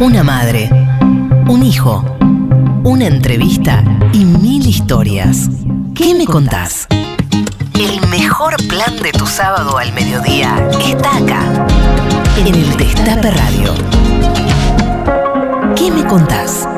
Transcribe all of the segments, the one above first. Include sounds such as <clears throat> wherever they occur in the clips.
Una madre, un hijo, una entrevista y mil historias. ¿Qué me contás? El mejor plan de tu sábado al mediodía está acá, en el Destape Radio. ¿Qué me contás?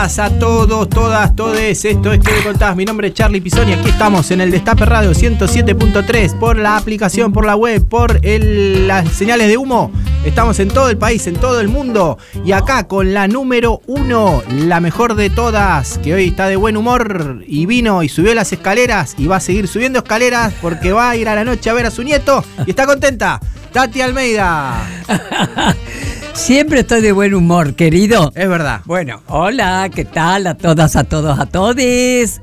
A todos, todas, todes. Esto es que me contás. Mi nombre es Charlie Pisoni. Aquí estamos en el Destape Radio 107.3 por la aplicación, por la web, por el- las señales de humo. Estamos en todo el país, en todo el mundo. Y acá con la número uno, la mejor de todas, que hoy está de buen humor y vino y subió las escaleras y va a seguir subiendo escaleras porque va a ir a la noche a ver a su nieto y está contenta. Tati Almeida. <laughs> Siempre estoy de buen humor, querido. Es verdad. Bueno, hola, ¿qué tal a todas, a todos, a todes?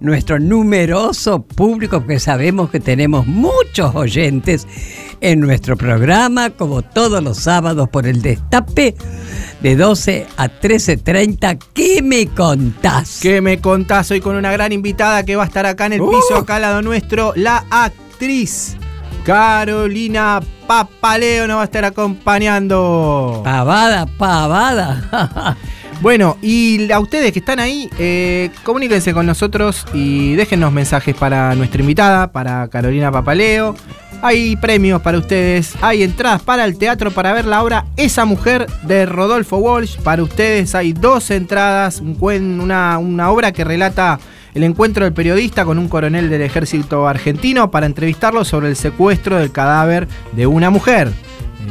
Nuestro numeroso público, que sabemos que tenemos muchos oyentes en nuestro programa, como todos los sábados por el Destape, de 12 a 13.30. ¿Qué me contás? ¿Qué me contás hoy con una gran invitada que va a estar acá en el Uh. piso, acá al lado nuestro, la actriz Carolina Papaleo nos va a estar acompañando. Pavada, pavada. <laughs> Bueno, y a ustedes que están ahí, eh, comuníquense con nosotros y déjennos mensajes para nuestra invitada, para Carolina Papaleo. Hay premios para ustedes, hay entradas para el teatro para ver la obra Esa Mujer de Rodolfo Walsh. Para ustedes hay dos entradas, un cuen- una, una obra que relata el encuentro del periodista con un coronel del ejército argentino para entrevistarlo sobre el secuestro del cadáver de una mujer,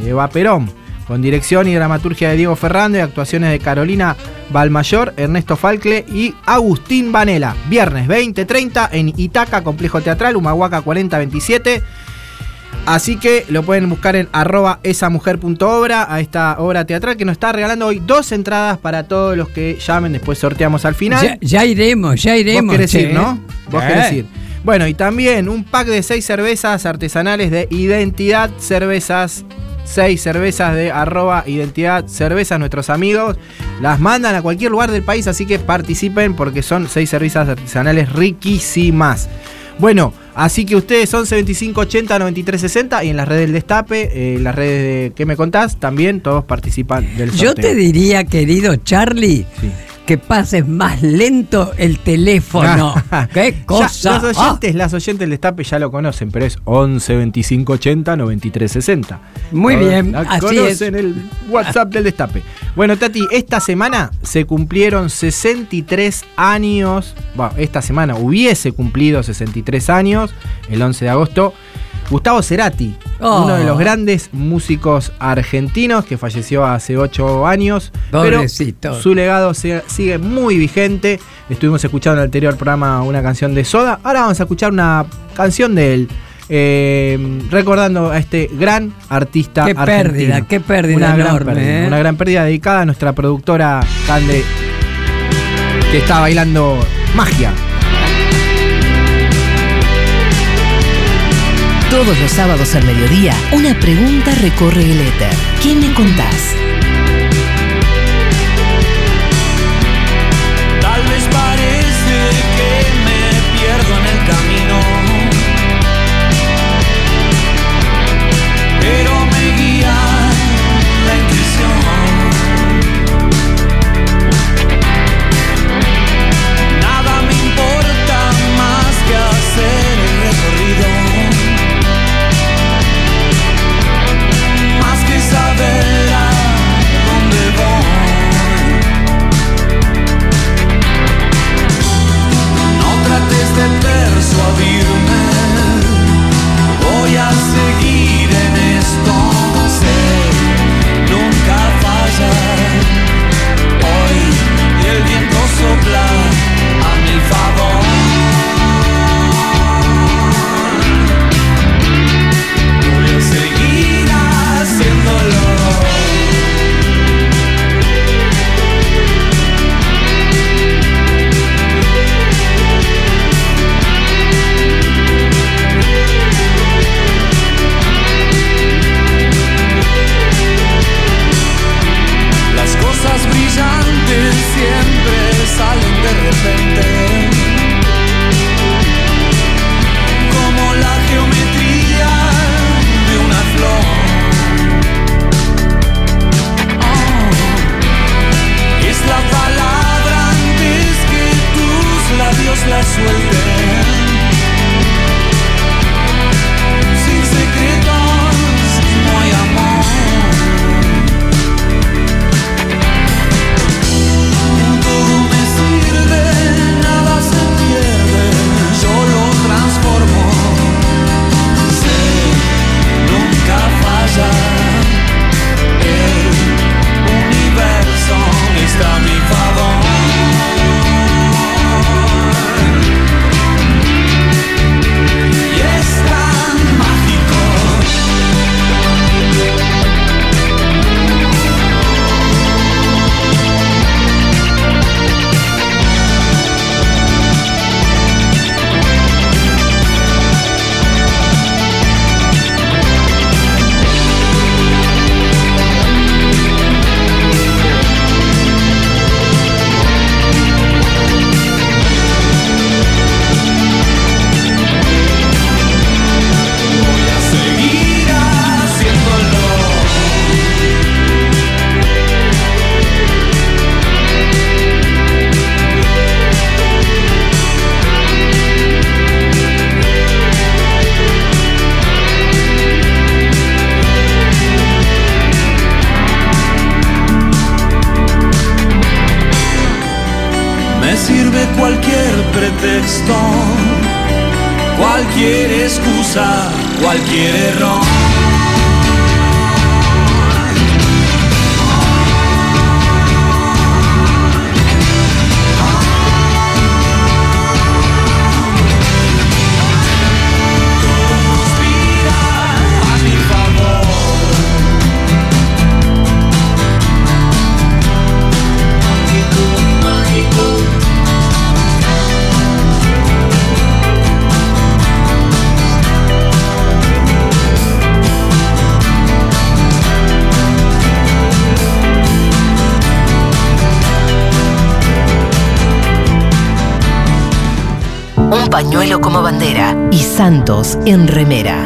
Eva Perón con dirección y dramaturgia de Diego Ferrando y actuaciones de Carolina Balmayor, Ernesto Falcle y Agustín Vanela. Viernes 20.30 en Itaca, Complejo Teatral, Humahuaca 4027. Así que lo pueden buscar en arroba esamujer.obra a esta obra teatral que nos está regalando hoy dos entradas para todos los que llamen, después sorteamos al final. ya, ya iremos, ya iremos. Vos querés che. ir, ¿no? Vos Eh. querés ir. Bueno, y también un pack de seis cervezas artesanales de Identidad Cervezas. Seis cervezas de arroba Identidad Cervezas, nuestros amigos. Las mandan a cualquier lugar del país, así que participen porque son seis cervezas artesanales riquísimas. Bueno, así que ustedes 11 25 80 93 60 y en las redes del Destape, eh, en las redes de ¿Qué me contás? También todos participan del sorteo. Yo te diría, querido Charlie, Sí. Que pases más lento el teléfono. <laughs> ¡Qué Ya, cosa! los oyentes, las oyentes del Destape ya lo conocen, pero es 11 25 80 93 60. Muy bien, la así conocen el WhatsApp del Destape. Bueno, Tati, esta semana se cumplieron 63 años. Bueno, esta semana hubiese cumplido 63 años, el 11 de agosto. Gustavo Cerati, Oh. uno de los grandes músicos argentinos que falleció hace 8 años. Pobrecito. Pero su legado sigue muy vigente. Estuvimos escuchando en el anterior programa una canción de Soda. Ahora vamos a escuchar una canción de él. eh, recordando a este gran artista Qué argentino. pérdida, qué pérdida una gran enorme, pérdida, ¿eh? una gran pérdida dedicada a nuestra productora Cande que está bailando magia. Todos los sábados al mediodía, una pregunta recorre el éter. ¿Qué me contás? En remera.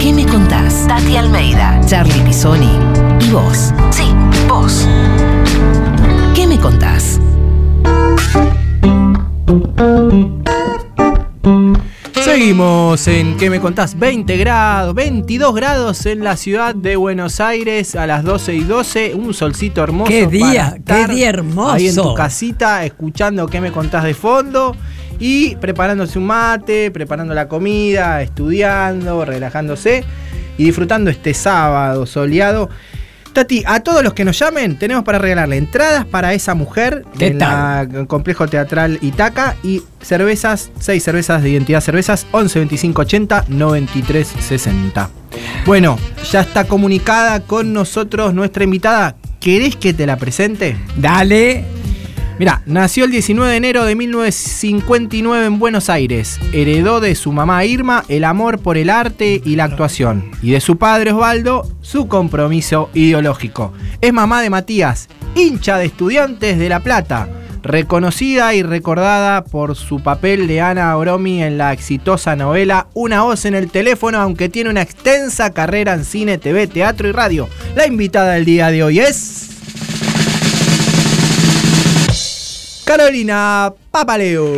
¿Qué me contás? Tati Almeida, Charlie Pisoni y vos. Sí, vos. ¿Qué me contás? Seguimos en ¿Qué me contás? 20 grados, 22 grados en la ciudad de Buenos Aires a las 12 y 12. Un solcito hermoso. Qué día, para estar qué día hermoso. Ahí en tu casita, escuchando ¿Qué me contás de fondo? Y preparándose un mate, preparando la comida, estudiando, relajándose y disfrutando este sábado soleado. Tati, a todos los que nos llamen, tenemos para regalarle entradas para esa mujer ¿Qué en la- en el complejo teatral Itaca y cervezas, seis cervezas de identidad cervezas, 11 25 80 93 60. Bueno, ya está comunicada con nosotros nuestra invitada. ¿Querés que te la presente? Dale. Mira, nació el 19 de enero de 1959 en Buenos Aires. Heredó de su mamá Irma el amor por el arte y la actuación. Y de su padre Osvaldo su compromiso ideológico. Es mamá de Matías, hincha de estudiantes de La Plata. Reconocida y recordada por su papel de Ana Oromi en la exitosa novela Una voz en el teléfono, aunque tiene una extensa carrera en cine, TV, teatro y radio. La invitada del día de hoy es... Carolina Papaleo.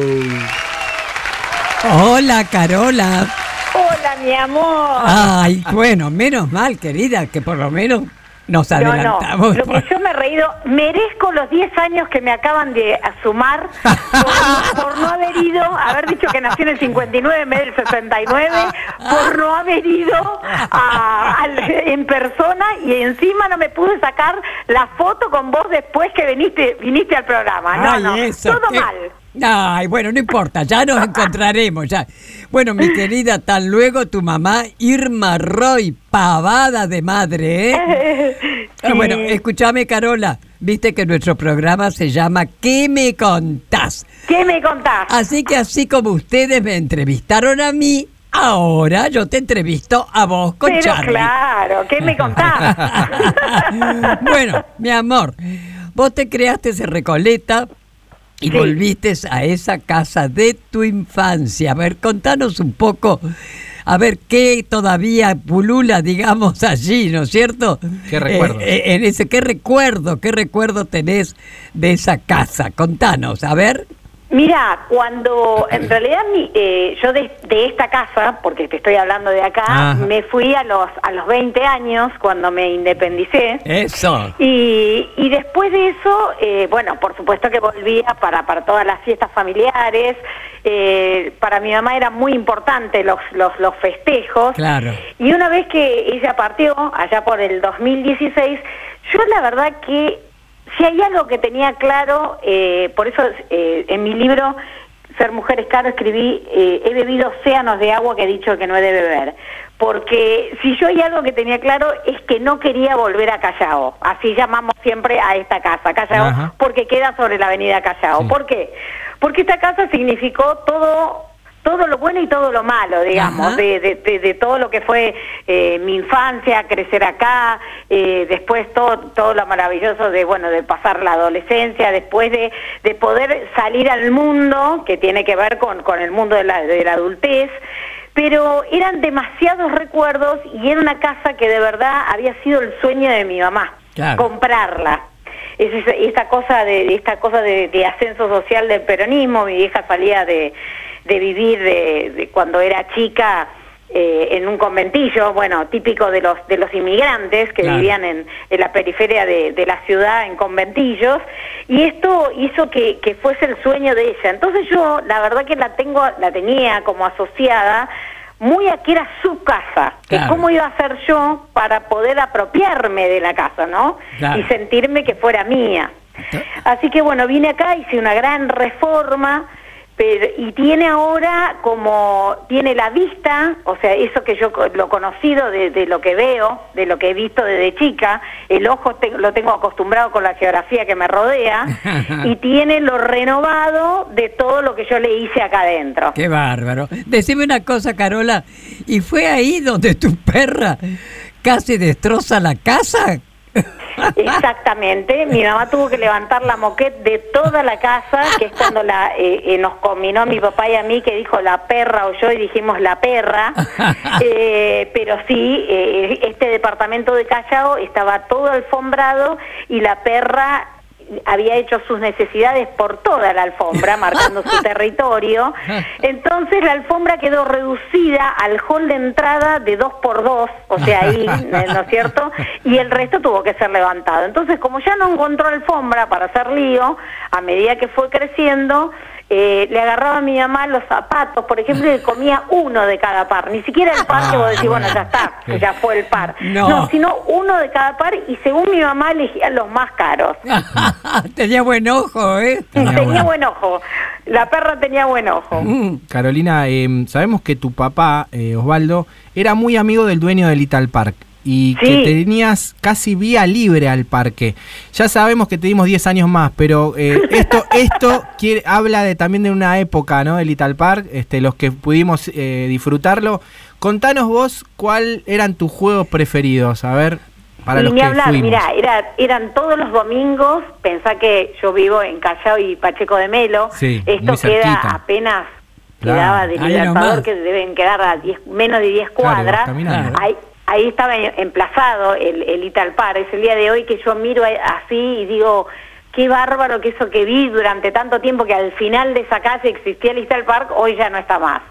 Hola, Carola. Hola, mi amor. Ay, bueno, menos mal, querida, que por lo menos nos no, no, lo que yo me he reído, merezco los 10 años que me acaban de sumar por, por no haber ido, haber dicho que nací en el 59 en vez del 69, por no haber ido a- en persona y encima no me pude sacar la foto con vos después que viniste, viniste al programa. No, Ay, no, eso, todo qué- mal. Ay, bueno, no importa, ya nos <laughs> encontraremos. ya. Bueno, mi querida, tan luego tu mamá Irma Roy, pavada de madre, ¿eh? <laughs> Ah, Bueno, escúchame, Carola, viste que nuestro programa se llama ¿Qué me contás? ¿Qué me contás? Así que así como ustedes me entrevistaron a mí, ahora yo te entrevisto a vos con Pero Charlie. claro, ¿qué me contás? <laughs> bueno, mi amor, vos te creaste ese Recoleta Y Sí. volviste a esa casa de tu infancia. A ver, contanos un poco, a ver qué todavía pulula, digamos, <laughs> allí, ¿no es cierto? ¿Qué recuerdos? Eh, eh, en ese, ¿Qué recuerdo, qué recuerdo tenés de esa casa? Contanos, a ver. Mira, cuando en realidad mi- eh, yo de, de esta casa, porque te estoy hablando de acá, Ajá. me fui a los a los 20 años cuando me independicé. Eso. Y, y después de eso, eh, bueno, por supuesto que volvía para, para todas las fiestas familiares. Eh, para mi mamá era muy importante los, los, los festejos. Claro. Y una vez que ella partió, allá por el 2016, yo la verdad que si hay algo que tenía claro, eh, por eso eh, en mi libro Ser Mujer es Caro escribí, eh, he bebido océanos de agua que he dicho que no he de beber. Porque si yo hay algo que tenía claro es que no quería volver a Callao. Así llamamos siempre a esta casa, Callao, Ajá. porque queda sobre la avenida Callao. Sí. ¿Por qué? Porque esta casa significó todo todo lo bueno y todo lo malo, digamos, de, de, de- de todo lo que fue eh, mi infancia, crecer acá, eh, después todo, todo lo maravilloso de, bueno, de pasar la adolescencia, después de, de poder salir al mundo, que tiene que ver con, con el mundo de la, de la adultez, pero eran demasiados recuerdos y era una casa que de verdad había sido el sueño de mi mamá, Claro. comprarla. Es esa, esta cosa de esta cosa de, de ascenso social del peronismo, mi vieja salía de, de vivir de, de cuando era chica eh, en un conventillo, bueno, típico de los de los inmigrantes que Claro. vivían en, en la periferia de, de la ciudad en conventillos y esto hizo que, que fuese el sueño de ella. Entonces yo la verdad que la tengo la tenía como asociada muy a que era su casa, que Claro. cómo iba a ser yo para poder apropiarme de la casa, ¿no? Claro. Y sentirme que fuera mía. Así que bueno, vine acá, hice una gran reforma, pero, y tiene ahora como, tiene la vista, o sea, eso que yo lo conocido de, de lo que veo, de lo que he visto desde chica, el ojo te- lo tengo acostumbrado con la geografía que me rodea, <laughs> y tiene lo renovado de todo lo que yo le hice acá adentro. Qué bárbaro. Decime una cosa, Carola. ¿Y fue ahí donde tu perra casi destroza la casa? Exactamente, mi mamá tuvo que levantar la moquette de toda la casa, que es cuando la, eh, eh, nos combinó mi papá y a mí, que dijo la perra o yo y dijimos la perra, <laughs> Eh, pero sí, eh, este departamento de Callao estaba todo alfombrado y la perra había hecho sus necesidades por toda la alfombra, marcando su <laughs> territorio. Entonces la alfombra quedó reducida al hall de entrada de dos por dos, o sea, ahí, <laughs> ¿no es cierto? Y el resto tuvo que ser levantado. Entonces, como ya no encontró alfombra para hacer lío, a medida que fue creciendo, eh, le agarraba a mi mamá los zapatos, por ejemplo, y <laughs> le comía uno de cada par. Ni siquiera el par que vos decís, bueno, ya está, ya fue el par. No. sino uno de cada par y según mi mamá elegía los más caros. <laughs> Tenía buen ojo, ¿eh? Tenía Tenía, buen- buen ojo. La perra tenía buen ojo. Mm. Carolina, eh, sabemos que tu papá, eh, Osvaldo, era muy amigo del dueño del Little Park y que tenías casi vía libre al parque. Ya sabemos que te dimos 10 años más, pero eh, <laughs> esto esto quiere, habla de también de una época, ¿no? El Little Park, este, los que pudimos eh, disfrutarlo. Contanos vos cuál eran tus juegos preferidos, a ver, para y los ni que hablar, fuimos. mirá, era, eran todos los domingos, pensá que yo vivo en Callao y Pacheco de Melo, Sí, esto queda apenas, Claro. quedaba de Ahí Libertador, que deben quedar a 10 menos de 10 Claro, cuadras, ahí, ahí estaba emplazado el, el Little Park, es el día de hoy que yo miro así y digo... Qué bárbaro que eso que vi durante tanto tiempo que al final de esa calle existía el Little Park, hoy ya no está más.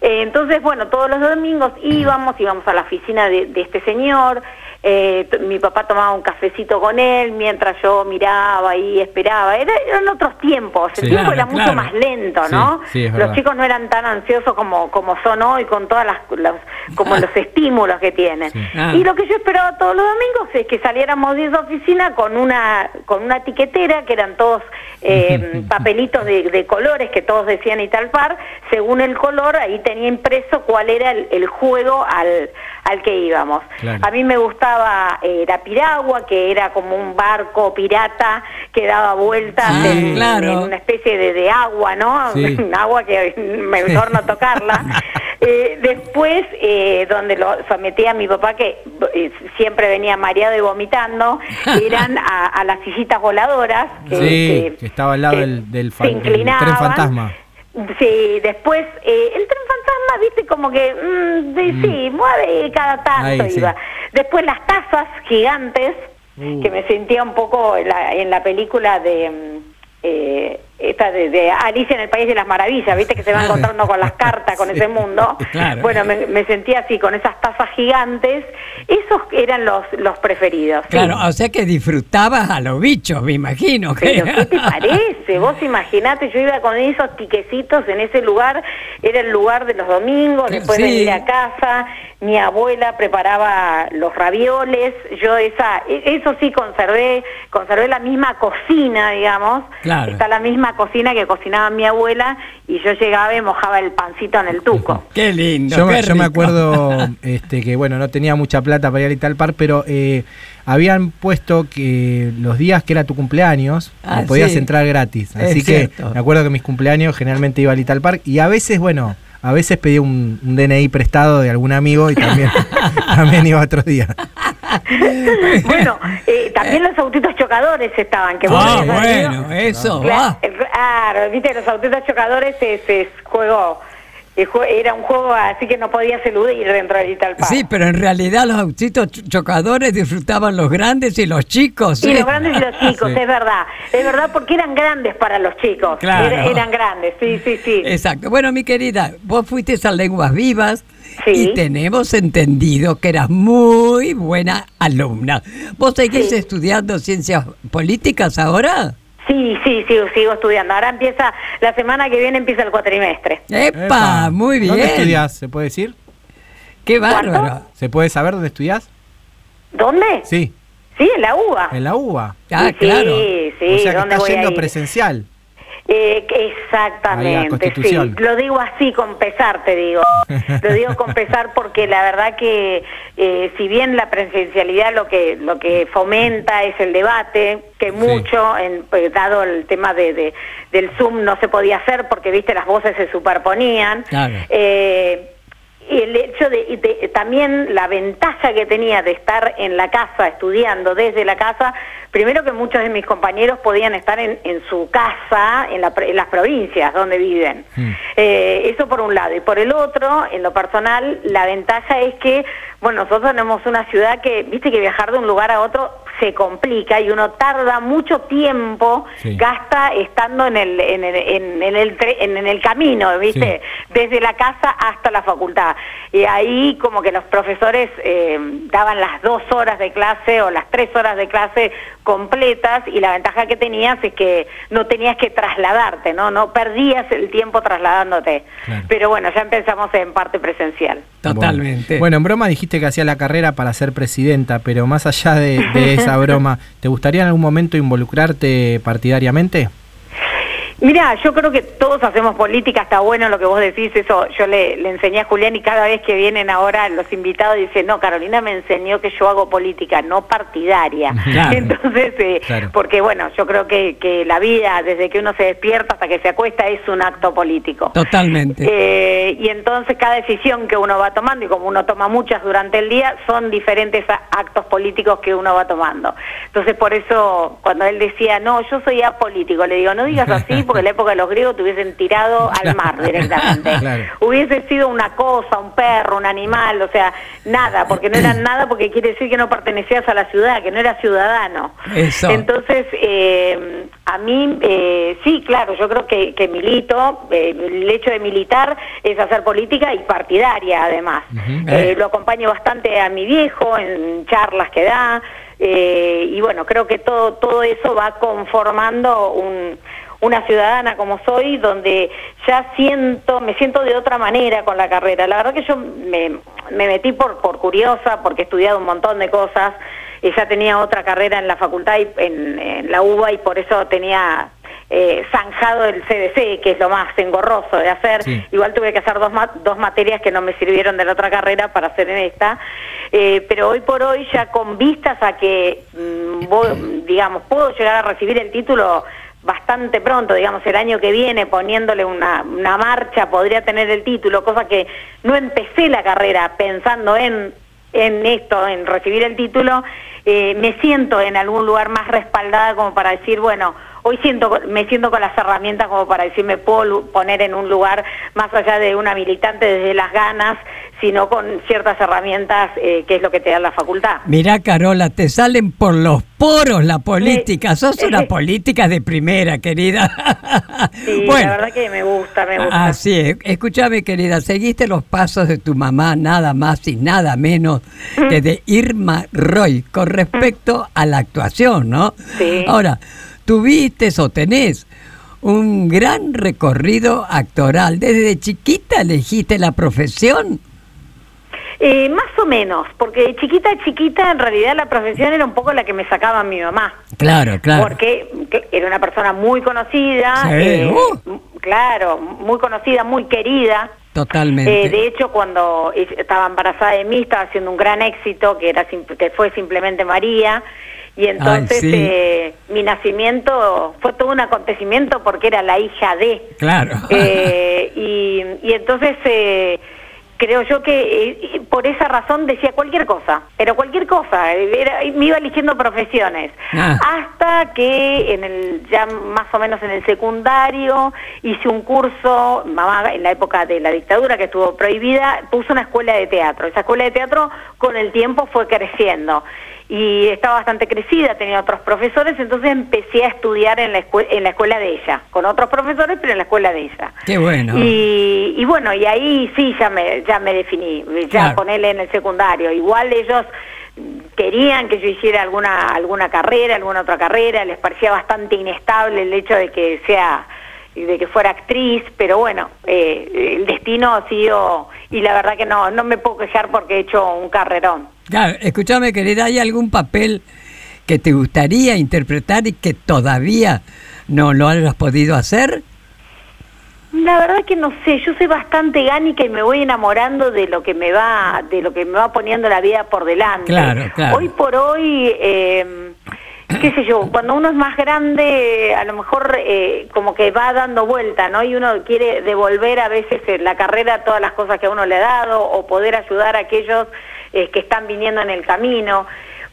Eh, entonces, bueno, todos los domingos íbamos, íbamos a la oficina de, de este señor, eh, mi papá tomaba un cafecito con él mientras yo miraba y esperaba. Era- eran otros tiempos, el Sí. tiempo Claro, era mucho claro. más lento, ¿no? sí, los chicos no eran tan ansiosos como, como son hoy con todas las los, como los estímulos que tienen. Sí. Ah. Y lo que yo esperaba todos los domingos es que saliéramos de esa oficina con una con una etiquetera que eran todos eh, <laughs> papelitos de, de colores que todos decían y tal par. Según el color ahí tenía impreso cuál era el, el juego al al que íbamos. Claro. A mí me gustaba eh, la piragua, que era como un barco pirata que daba vueltas en, claro. en una especie de, de agua, ¿no? Sí. <laughs> agua que <laughs> mejor no tocarla. <laughs> Eh, después, eh, donde lo sometí a mi papá, que eh, siempre venía mareado y vomitando, eran a, a las sillitas voladoras. Que, Sí, que estaba al lado del- del se fan- del tren inclinaban. fantasma. Sí, después eh, el tren fantasma, viste, como que, mm, de- sí, mueve cada tanto Ahí, sí. iba. Después las tazas gigantes, Uh. que me sentía un poco en la, en la película de... mm, eh, esta de, de Alicia en el País de las Maravillas, viste que se va encontrando con las <laughs> cartas, con Sí. ese mundo. Claro. Bueno, me, me sentía así, con esas tazas gigantes. Esos eran los, los preferidos. sí. Claro, o sea que disfrutabas a los bichos, me imagino. Pero ¿qué te <laughs> parece? Vos imaginate, yo iba con esos tiquecitos en ese lugar, era el lugar de los domingos, después de Sí. ir a casa, mi abuela preparaba los ravioles, yo esa, e- eso sí conservé, conservé la misma cocina, digamos, Claro. está la misma cocina que cocinaba mi abuela y yo llegaba y mojaba el pancito en el tuco. <laughs> Qué lindo. Yo, me- qué yo me acuerdo <laughs> este, que, bueno, no tenía mucha plata para ir a Little Park, pero eh, habían puesto que los días que era tu cumpleaños, Ah, podías sí. entrar gratis. Es Así que cierto. me acuerdo que mis cumpleaños generalmente iba a Little Park y a veces, bueno, a veces pedía un, un DNI prestado de algún amigo y también, <laughs> también iba otros días. <laughs> bueno, eh, también los autitos chocadores estaban, que Ah, bueno, eso. Cla- ah. Claro, viste, los autitos chocadores es, es juego, era un juego así que no podías eludir dentro del Little Park. Sí, pero en realidad los autitos ch- chocadores disfrutaban los grandes y los chicos. Y ¿eh? los grandes y los <laughs> chicos, Sí. es verdad. Es verdad porque eran grandes para los chicos. Claro. Era- eran grandes, sí, sí, sí. Exacto. Bueno, mi querida, vos fuiste a Lenguas Vivas Sí. y tenemos entendido que eras muy buena alumna. ¿Vos seguís Sí. estudiando ciencias políticas ahora? Sí, sí, sigo, sigo estudiando. Ahora empieza, la semana que viene empieza el cuatrimestre. ¡Epa! Epa. Muy bien. ¿Dónde estudiás? ¿Se puede decir? ¡Qué ¿Cuánto? bárbaro! ¿Se puede saber dónde estudiás? ¿Dónde? Sí, Sí, en la UBA. en la UBA. Ah, sí, claro. Sí, sí, o sea que ¿dónde estás voy a yendo ir? presencial. Eh, exactamente, sí. Lo digo así con pesar, te digo. <laughs> Lo digo con pesar porque la verdad que eh, si bien la presencialidad lo que lo que fomenta es el debate, que mucho, en, pues, dado el tema de, de- del Zoom no se podía hacer porque viste las voces se superponían. Claro. Eh, el hecho de, de- también la ventaja que tenía de estar en la casa estudiando desde la casa primero que muchos de mis compañeros podían estar en, en su casa en, la en las provincias donde viven Mm. Eh, eso por un lado y por el otro en lo personal la ventaja es que bueno nosotros tenemos una ciudad que viste que viajar de un lugar a otro se complica y uno tarda mucho tiempo Sí. gasta estando en el en el, en, en el, tre- en- en el camino viste desde la casa hasta la facultad. Y ahí como que los profesores eh, daban las dos horas de clase o las tres horas de clase completas y la ventaja que tenías es que no tenías que trasladarte, ¿no? No perdías el tiempo trasladándote. Claro. Pero bueno, ya empezamos en parte presencial. Totalmente. Bueno, Bueno, en broma dijiste que hacía la carrera para ser presidenta, pero más allá de, de <laughs> esa broma, ¿te gustaría en algún momento involucrarte partidariamente? Mira, yo creo que todos hacemos política, está bueno lo que vos decís, eso yo le, le enseñé a Julián y cada vez que vienen ahora los invitados dicen, no, Carolina me enseñó que yo hago política, no partidaria. <laughs> Claro. Entonces, eh, Claro. porque bueno, yo creo que, que la vida, desde que uno se despierta hasta que se acuesta, es un acto político. Totalmente. Eh, y entonces cada decisión que uno va tomando, y como uno toma muchas durante el día, son diferentes actos políticos que uno va tomando. Entonces por eso cuando él decía, no, yo soy apolítico, le digo, no digas así <laughs> porque en la época de los griegos te hubiesen tirado al <laughs> mar directamente. Claro. Hubiese sido una cosa, un perro, un animal, o sea, nada, porque no eran <clears throat> nada porque quiere decir que no pertenecías a la ciudad, que no eras ciudadano. Eso. Entonces, eh, a mí, eh, sí, claro, yo creo que, que milito, eh, el hecho de militar es hacer política y partidaria además. Ujú. Eh, lo acompaño bastante a mi viejo en charlas que da eh, y bueno, creo que todo, todo eso va conformando un, una ciudadana como soy, donde ya siento, me siento de otra manera con la carrera. La verdad que yo me, me metí por, por curiosa, porque he estudiado un montón de cosas, y ya tenía otra carrera en la facultad, y, en, en la UBA, y por eso tenía eh, zanjado el CDC, que es lo más engorroso de hacer. Sí. Igual tuve que hacer dos, ma- dos materias que no me sirvieron de la otra carrera para hacer en esta, Eh, pero hoy por hoy ya con vistas a que, mm, voy- digamos, puedo llegar a recibir el título bastante pronto, digamos el año que viene, poniéndole una, una marcha, podría tener el título, cosa que no empecé la carrera pensando en, en esto, en recibir el título, eh, me siento en algún lugar más respaldada como para decir, bueno, hoy siento, me siento con las herramientas como para decir, me puedo poner en un lugar más allá de una militante desde las ganas, sino con ciertas herramientas eh, que es lo que te da la facultad. Mirá, Carola, te salen por los poros la política. Sos una <laughs> política de primera, querida. Sí, la verdad que me gusta, me gusta. Así es. Escúchame, querida, seguiste los pasos de tu mamá, nada más y nada menos que <laughs> de Irma Roy, con respecto a la actuación, ¿no? Sí. Ahora, tuviste o tenés un gran recorrido actoral. ¿Desde chiquita elegiste la profesión? Eh, más o menos, porque chiquita, chiquita, en realidad la profesión era un poco la que me sacaba mi mamá. Claro, claro. Porque era una persona muy conocida, Sí, eh, uh. claro, muy conocida, muy querida. Totalmente. Eh, de hecho, cuando es- estaba embarazada de mí, estaba haciendo un gran éxito, que, era que fue simplemente María. Y entonces sí. eh, mi nacimiento fue todo un acontecimiento porque era la hija de. Claro. Eh, y, y entonces eh, creo yo que eh, por esa razón decía cualquier cosa, pero cualquier cosa, era- me iba eligiendo profesiones, Ah. hasta que en el ya más o menos en el secundario hice un curso, mamá en la época de la dictadura que estuvo prohibida, puso una escuela de teatro, esa escuela de teatro con el tiempo fue creciendo y estaba bastante crecida, tenía otros profesores, entonces empecé a estudiar en la, escue- en la escuela de ella, con otros profesores, pero en la escuela de ella. Qué bueno. Y, y bueno, y ahí sí ya me, ya me definí, ya Claro. con él en el secundario. Igual ellos querían que yo hiciera alguna, alguna carrera, alguna otra carrera, les parecía bastante inestable el hecho de que sea de que fuera actriz, pero bueno, eh, el destino ha sido, y la verdad que no, no me puedo quejar porque he hecho un carrerón. Claro, escúchame, querida, ¿hay algún papel que te gustaría interpretar y que todavía no lo hayas podido hacer? La verdad que no sé, yo soy bastante gánica y me voy enamorando de lo que me va, de lo que me va poniendo la vida por delante. Claro, claro. Hoy por hoy, eh, qué sé yo, cuando uno es más grande, a lo mejor eh, como que va dando vuelta, ¿no? Y uno quiere devolver a veces en la carrera todas las cosas que a uno le ha dado o poder ayudar a aquellos eh, que están viniendo en el camino.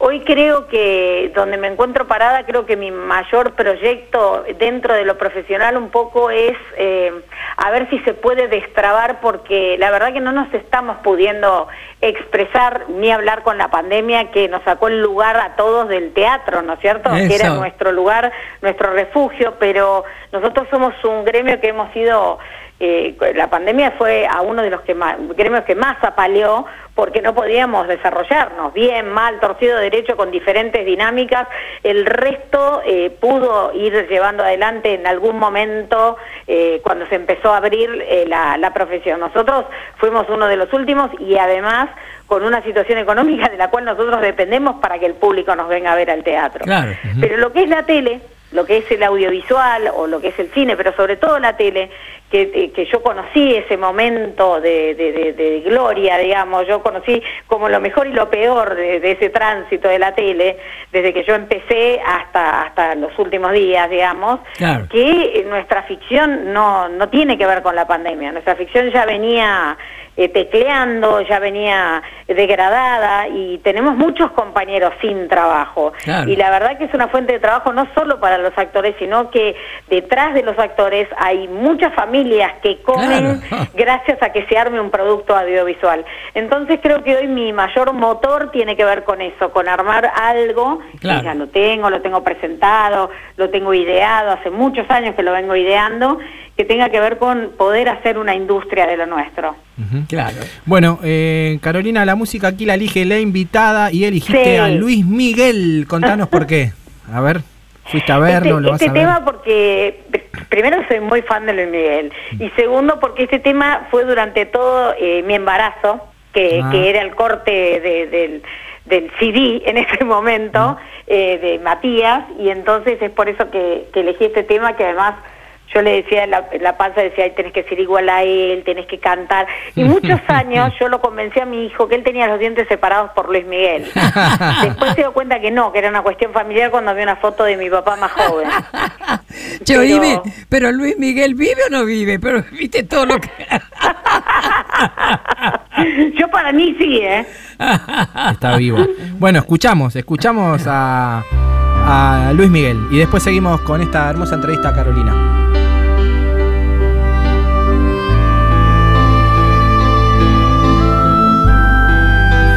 Hoy creo que donde me encuentro parada, creo que mi mayor proyecto dentro de lo profesional un poco es eh, a ver si se puede destrabar porque la verdad que no nos estamos pudiendo expresar ni hablar con la pandemia que nos sacó el lugar a todos del teatro, ¿no es cierto? Que era nuestro lugar, nuestro refugio, pero nosotros somos un gremio que hemos sido eh, la pandemia fue a uno de los que más, gremios que más apaleó porque no podíamos desarrollarnos bien, mal, torcido, derecho, con diferentes dinámicas. El resto eh, pudo ir llevando adelante en algún momento eh, cuando se empezó a abrir eh, la, la profesión. Nosotros fuimos uno de los últimos y además con una situación económica de la cual nosotros dependemos para que el público nos venga a ver al teatro. Claro. Pero lo que es la tele, lo que es el audiovisual o lo que es el cine, pero sobre todo la tele, que, eh, que yo conocí ese momento de, de- de- de gloria, digamos, yo conocí como lo mejor y lo peor de, ese tránsito de la tele, desde que yo empecé hasta, hasta los últimos días, digamos, Claro. que nuestra ficción no, no tiene que ver con la pandemia, nuestra ficción ya venía eh, tecleando, ya venía degradada y tenemos muchos compañeros sin trabajo. Claro. Y la verdad que es una fuente de trabajo no solo para los actores, sino que detrás de los actores hay muchas familias que comen Claro. <laughs> gracias a que se arme un producto audiovisual. Entonces creo que hoy mi mayor motor tiene que ver con eso, con armar algo, Claro. que ya lo tengo, lo tengo presentado, lo tengo ideado, hace muchos años que lo vengo ideando, que tenga que ver con poder hacer una industria de lo nuestro. Claro. Bueno, eh, Carolina, la música aquí la elige la invitada y elegiste Sí. a Luis Miguel. Contanos por qué. A ver, fuiste a verlo, este lo vas este a ver. tema porque pr- primero soy muy fan de Luis Miguel y segundo porque este tema fue durante todo eh, mi embarazo que, Ah. que era el corte de- del, del CD en <laughs> ese momento eh, de Matías y entonces es por eso que, que elegí este tema que además yo le decía, la, la panza decía, "Ay, tenés que ser igual a él, tenés que cantar. Y muchos <laughs> años yo lo convencí a mi hijo que él tenía los dientes separados por Luis Miguel. <laughs> Después se dio cuenta que no, que era una cuestión familiar cuando vi una foto de mi papá más joven. <laughs> Pero Luis Miguel vive o no vive, pero viste todo lo que... Yo para mí sí, ¿eh? Está vivo. Bueno, escuchamos, escuchamos a, a Luis Miguel y después seguimos con esta hermosa entrevista a Carolina.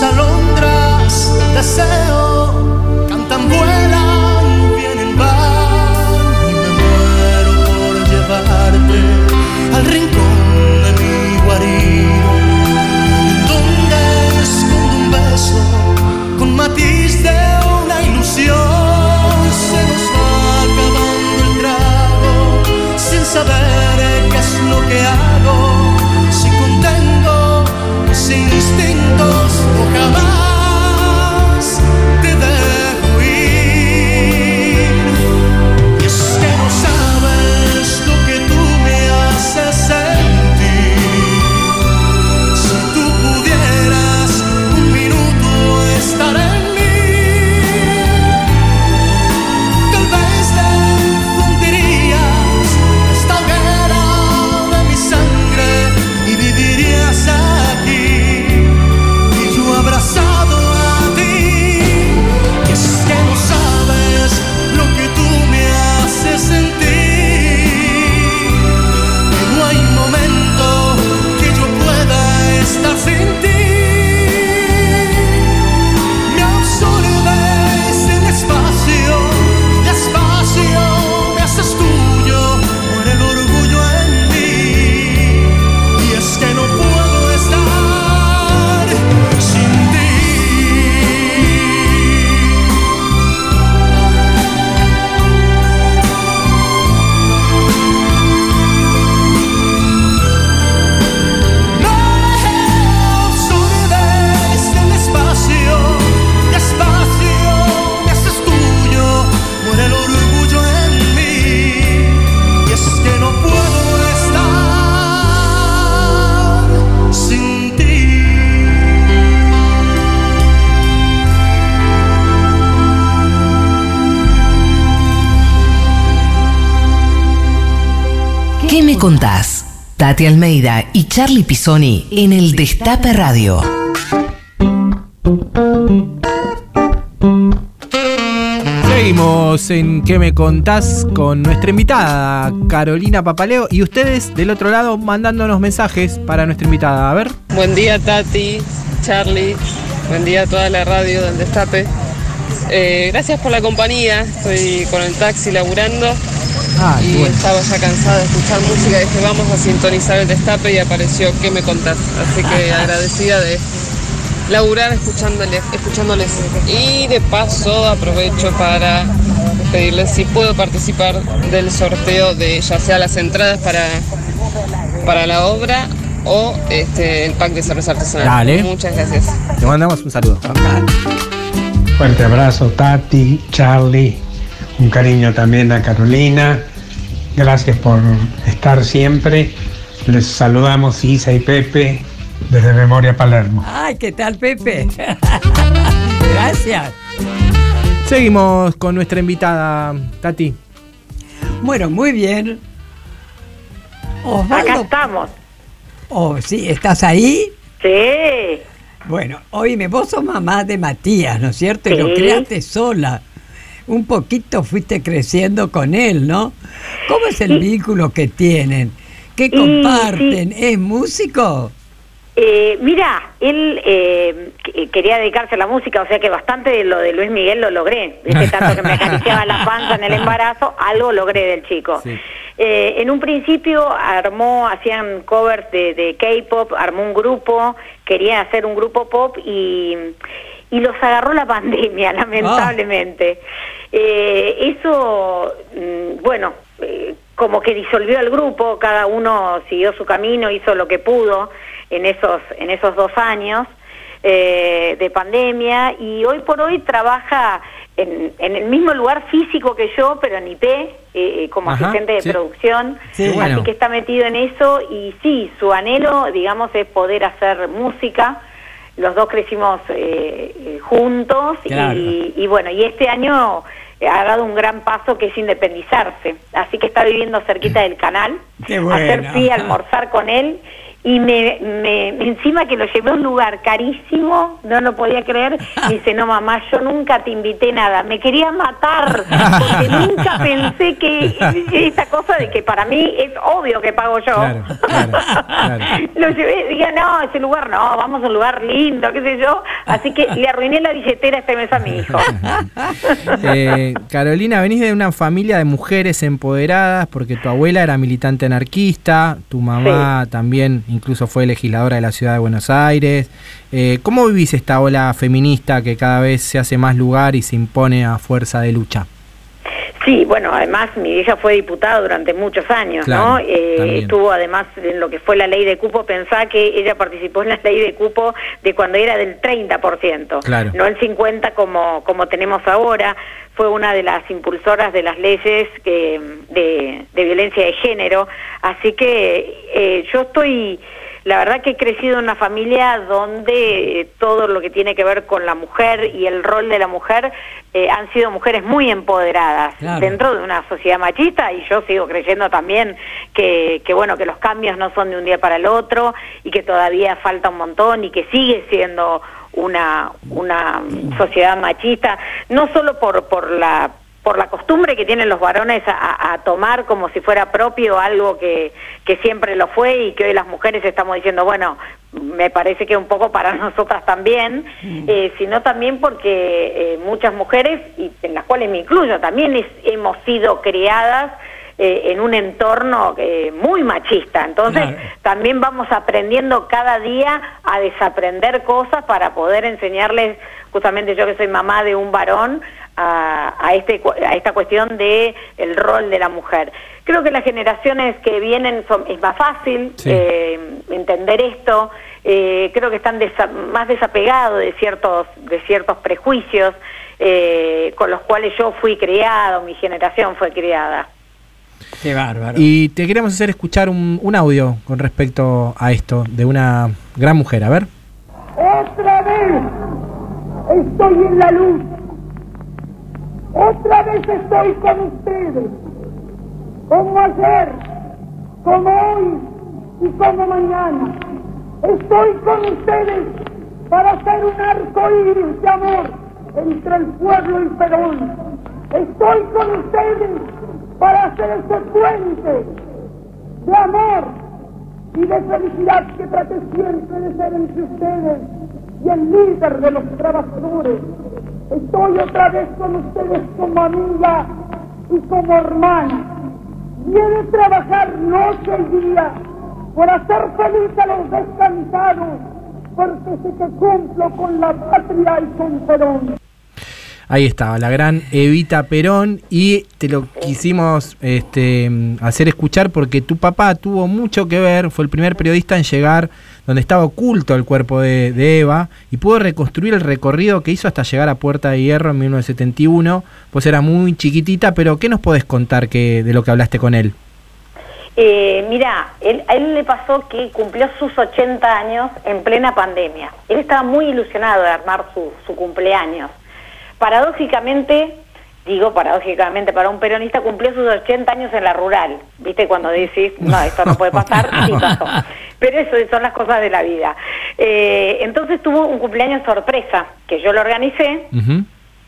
Las alondras deseo ¿Qué me contás? Tati Almeida y Charlie Pisoni en el Destape Radio. Seguimos en ¿Qué me contás? con nuestra invitada Carolina Papaleo y ustedes del otro lado mandándonos mensajes para nuestra invitada. A ver. Buen día Tati, Charlie, buen día a toda la radio del Destape. Eh, gracias por la compañía, estoy con el taxi laburando Ah, y bueno. estaba ya cansada de escuchar música. Dije, vamos a sintonizar el Destape y apareció ¿Qué me contás? Así que <laughs> agradecida de laburar escuchándole- escuchándoles. Y de paso aprovecho para pedirles si puedo participar del sorteo de ya sea las entradas para, para la obra o este, el pack de cerveza artesanal. Dale. Muchas gracias. Te mandamos un saludo. Fuerte abrazo, Tati, Charlie. Un cariño también a Carolina. Gracias por estar siempre. Les saludamos Isa y Pepe desde Memoria Palermo. Ay, ¿qué tal, Pepe? <laughs> Gracias. Seguimos con nuestra invitada Tati. Bueno, muy bien. Acá estamos. oh, sí, ¿estás ahí? Sí. Bueno, oíme, vos sos mamá de Matías, ¿no es cierto? Y lo creaste sola. Un poquito fuiste creciendo con él, ¿no? ¿Cómo es el vínculo que tienen? ¿Qué Y, comparten? ¿Es músico? Eh, mira, él eh, que- quería dedicarse a la música, o sea que bastante de lo de Luis Miguel lo logré. Viste, tanto que me acariciaba la panza en el <laughs> embarazo, algo logré del chico. Sí. Eh, en un principio armó, hacían covers de, de K-pop, armó un grupo, quería hacer un grupo pop y, y los agarró la pandemia, <laughs> lamentablemente. Eh, eso, mm, bueno, eh, como que disolvió el grupo, cada uno siguió su camino, hizo lo que pudo en esos, en esos dos años eh, de pandemia y hoy por hoy trabaja en, en el mismo lugar físico que yo, pero en IP, eh, eh, como Ajá, asistente de sí. producción. Sí, bueno. Así que está metido en eso y sí, su anhelo, digamos, es poder hacer música. Los dos crecimos eh, eh, juntos Claro. y, y bueno, y este año ha dado un gran paso que es independizarse. Así que está viviendo cerquita del canal. Qué bueno. Ayer fui a almorzar con él y me, me- encima que lo llevé a un lugar carísimo, no lo podía creer, <laughs> y dice, no mamá, yo nunca te invité nada, me quería matar, porque <laughs> nunca pensé que esa cosa de que para mí es obvio que pago yo. Claro, claro, claro. <laughs> Lo llevé, dije, no, ese lugar no, vamos a un lugar lindo, qué sé yo, así que le arruiné la billetera este mes a mi hijo. Eh, Carolina, venís de una familia de mujeres empoderadas porque tu abuela era militante anarquista, tu mamá también incluso fue legisladora de la ciudad de Buenos Aires. Eh, ¿Cómo vivís esta ola feminista que cada vez se hace más lugar y se impone a fuerza de lucha? Sí, bueno, además mi hija fue diputada durante muchos años, Claro, ¿no? Eh, estuvo además en lo que fue la ley de cupo, pensá que ella participó en la ley de cupo de cuando era del 30%, Claro. no el 50% como, como tenemos ahora. Fue una de las impulsoras de las leyes que, de, de violencia de género, así que eh, yo estoy... La verdad que he crecido en una familia donde eh, todo lo que tiene que ver con la mujer y el rol de la mujer eh, han sido mujeres muy empoderadas Claro. dentro de una sociedad machista y yo sigo creyendo también que, que bueno que los cambios no son de un día para el otro y que todavía falta un montón y que sigue siendo una una sociedad machista no solo por por la por la costumbre que tienen los varones a, a tomar como si fuera propio algo que, que siempre lo fue y que hoy las mujeres estamos diciendo, bueno, me parece que un poco para <laughs> nosotras también, eh, sino también porque eh, muchas mujeres, y en las cuales me incluyo, también es- hemos sido criadas eh, en un entorno eh, muy machista. Entonces, Claro. también vamos aprendiendo cada día a desaprender cosas para poder enseñarles, justamente yo que soy mamá de un varón, a, a este, cu- a esta cuestión de el rol de la mujer. Creo que las generaciones que vienen son, es más fácil Sí. eh, entender esto. eh, creo que están desa- más desapegados de ciertos, de ciertos prejuicios eh, con los cuales yo fui criada, o mi generación fue criada. Qué bárbaro. Y te queremos hacer escuchar un, un audio con respecto a esto de una gran mujer. A ver. Otra vez estoy en la luz. Otra vez estoy con ustedes. Como ayer, como hoy y como mañana. Estoy con ustedes para hacer un arco iris de amor entre el pueblo y Perón. Estoy con ustedes para hacer ese puente de amor y de felicidad que trate siempre de ser entre ustedes y el líder de los trabajadores. Estoy otra vez con ustedes como amiga y como hermana. Viene a trabajar noche y día por hacer feliz a los descansados, porque sé que cumplo con la patria y con Perón. Ahí estaba, la gran Evita Perón y te lo quisimos este, hacer escuchar porque tu papá tuvo mucho que ver, fue el primer periodista en llegar donde estaba oculto el cuerpo de, Eva y pudo reconstruir el recorrido que hizo hasta llegar a Puerta de Hierro en 1971. Pues era muy chiquitita, pero ¿qué nos podés contar que, de lo que hablaste con él? Eh, mira, él- a él le pasó que cumplió sus 80 años en plena pandemia. Él estaba muy ilusionado de armar su, su cumpleaños. Paradójicamente, digo paradójicamente, para un peronista cumplió sus 80 años en la rural. ¿Viste? Cuando decís, no, esto no puede pasar, <laughs> sí pasó. Pero eso son las cosas de la vida. Eh, entonces tuvo un cumpleaños sorpresa que yo lo organicé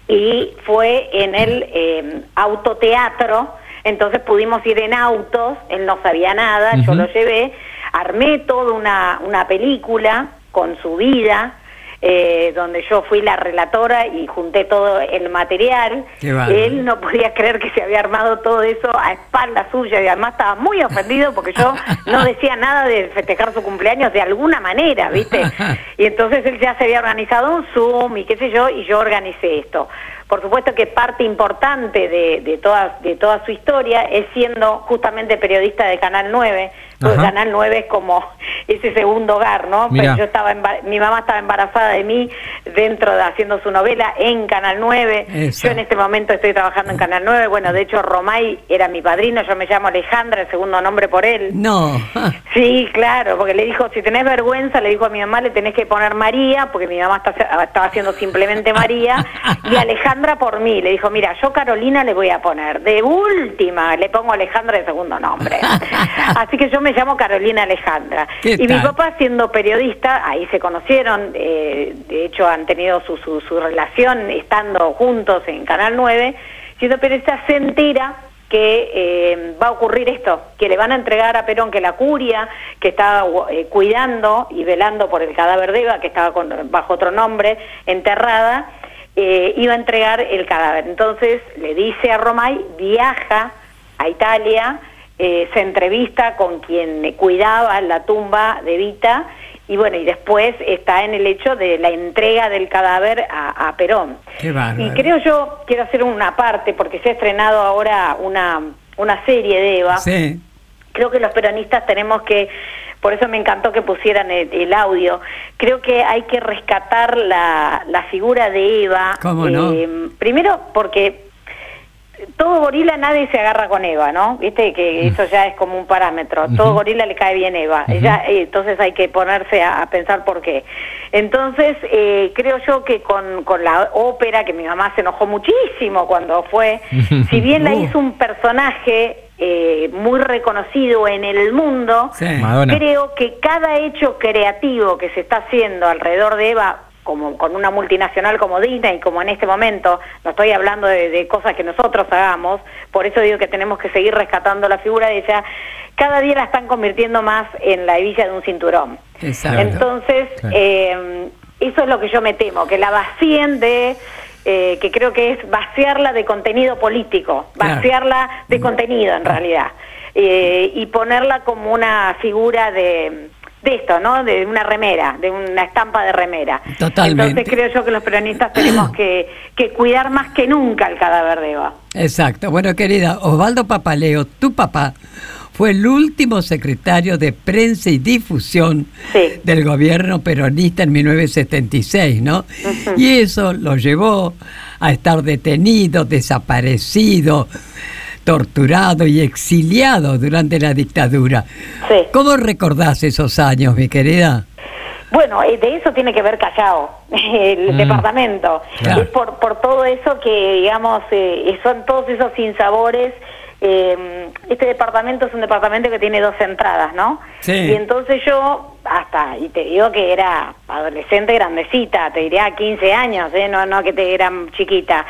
y fue en el eh, autoteatro entonces pudimos ir en autos, él no sabía nada, yo lo llevé, armé toda una, una película con su vida, eh, donde yo fui la relatora y junté todo el material. Él no podía creer que se había armado todo eso a espalda suya y además estaba muy ofendido porque yo no decía nada de festejar su cumpleaños de alguna manera, ¿viste? <laughs> Y entonces él ya se había organizado un Zoom y qué sé yo, y yo organicé esto. Por supuesto que parte importante de, de, toda, de toda su historia es siendo justamente periodista de Canal 9, porque Ajá. Canal 9 es como <laughs> ese segundo hogar, ¿no? Pero yo estaba mi mamá estaba embarazada de mí dentro de haciendo su novela en Canal 9. Eso. Yo en este momento estoy trabajando en Canal 9. Bueno, de hecho Romay era mi padrino, yo me llamo Alejandra, el segundo nombre por él. No. <laughs> Sí, claro, porque le dijo, si tenés vergüenza, le dijo a mi mamá, le tenés que poner María, porque mi mamá está- estaba haciendo simplemente María, y <laughs> Alejandra por mí. Le dijo, mira, yo Carolina le voy a poner, de última le pongo Alejandra de segundo nombre. <laughs> Así que yo me llamo Carolina Alejandra. ¿Qué Y mi papá siendo periodista, ahí se conocieron, eh, de hecho han tenido su, su, su relación estando juntos en Canal 9, siendo periodista se entera que eh, va a ocurrir esto, que le van a entregar a Perón que la curia, que estaba eh, cuidando y velando por el cadáver de Eva, que estaba con- bajo otro nombre, enterrada, eh, iba a entregar el cadáver. Entonces le dice a Romay, viaja a Italia, eh, se entrevista con quien cuidaba la tumba de Vita y bueno, y después está en el hecho de la entrega del cadáver a, a Perón. Qué. Y creo yo, quiero hacer una parte, porque se ha estrenado ahora una, una serie de Eva. Sí. Creo que los peronistas tenemos que, por eso me encantó que pusieran el, el audio, creo que hay que rescatar la, la figura de Eva. ¿Cómo no? eh, primero porque todo gorila nadie se agarra con Eva, ¿no? Viste que eso ya es como un parámetro. Todo gorila le cae bien Eva. Ella, eh, entonces hay que ponerse a, a pensar por qué. Entonces eh, creo yo que con, con la ópera, que mi mamá se enojó muchísimo cuando fue, <laughs> si bien la Uh. hizo un personaje eh, muy reconocido en el mundo, Sí. Creo que cada hecho creativo que se está haciendo alrededor de Eva, como con una multinacional como Disney, como en este momento, no estoy hablando de, de cosas que nosotros hagamos, por eso digo que tenemos que seguir rescatando la figura de ella, cada día la están convirtiendo más en la hebilla de un cinturón. Exacto. Entonces, Claro. eh, eso es lo que yo me temo, que la vacíen de, eh, que creo que es vaciarla de contenido político, Claro. vaciarla de contenido en realidad, eh, y ponerla como una figura de, de esto, ¿no? De una remera, de una estampa de remera. Totalmente. Entonces creo yo que los peronistas tenemos <clears throat> que, que cuidar más que nunca el cadáver de Eva. Exacto. Bueno, querida, Osvaldo Papaleo, tu papá, fue el último secretario de prensa y difusión Sí. del gobierno peronista en 1976, ¿no? Y eso lo llevó a estar detenido, desaparecido, torturado y exiliado durante la dictadura. Sí. ¿Cómo recordás esos años, mi querida? Bueno, eh, de eso tiene que ver Callao, <laughs> el Mm. departamento. Claro. Es por, por todo eso que, digamos, eh, son todos esos sinsabores. Eh, este departamento es un departamento que tiene dos entradas, ¿no? Sí. Y entonces yo, hasta, y te digo que era adolescente grandecita, te diría 15 años, ¿eh? no, no que te era chiquita.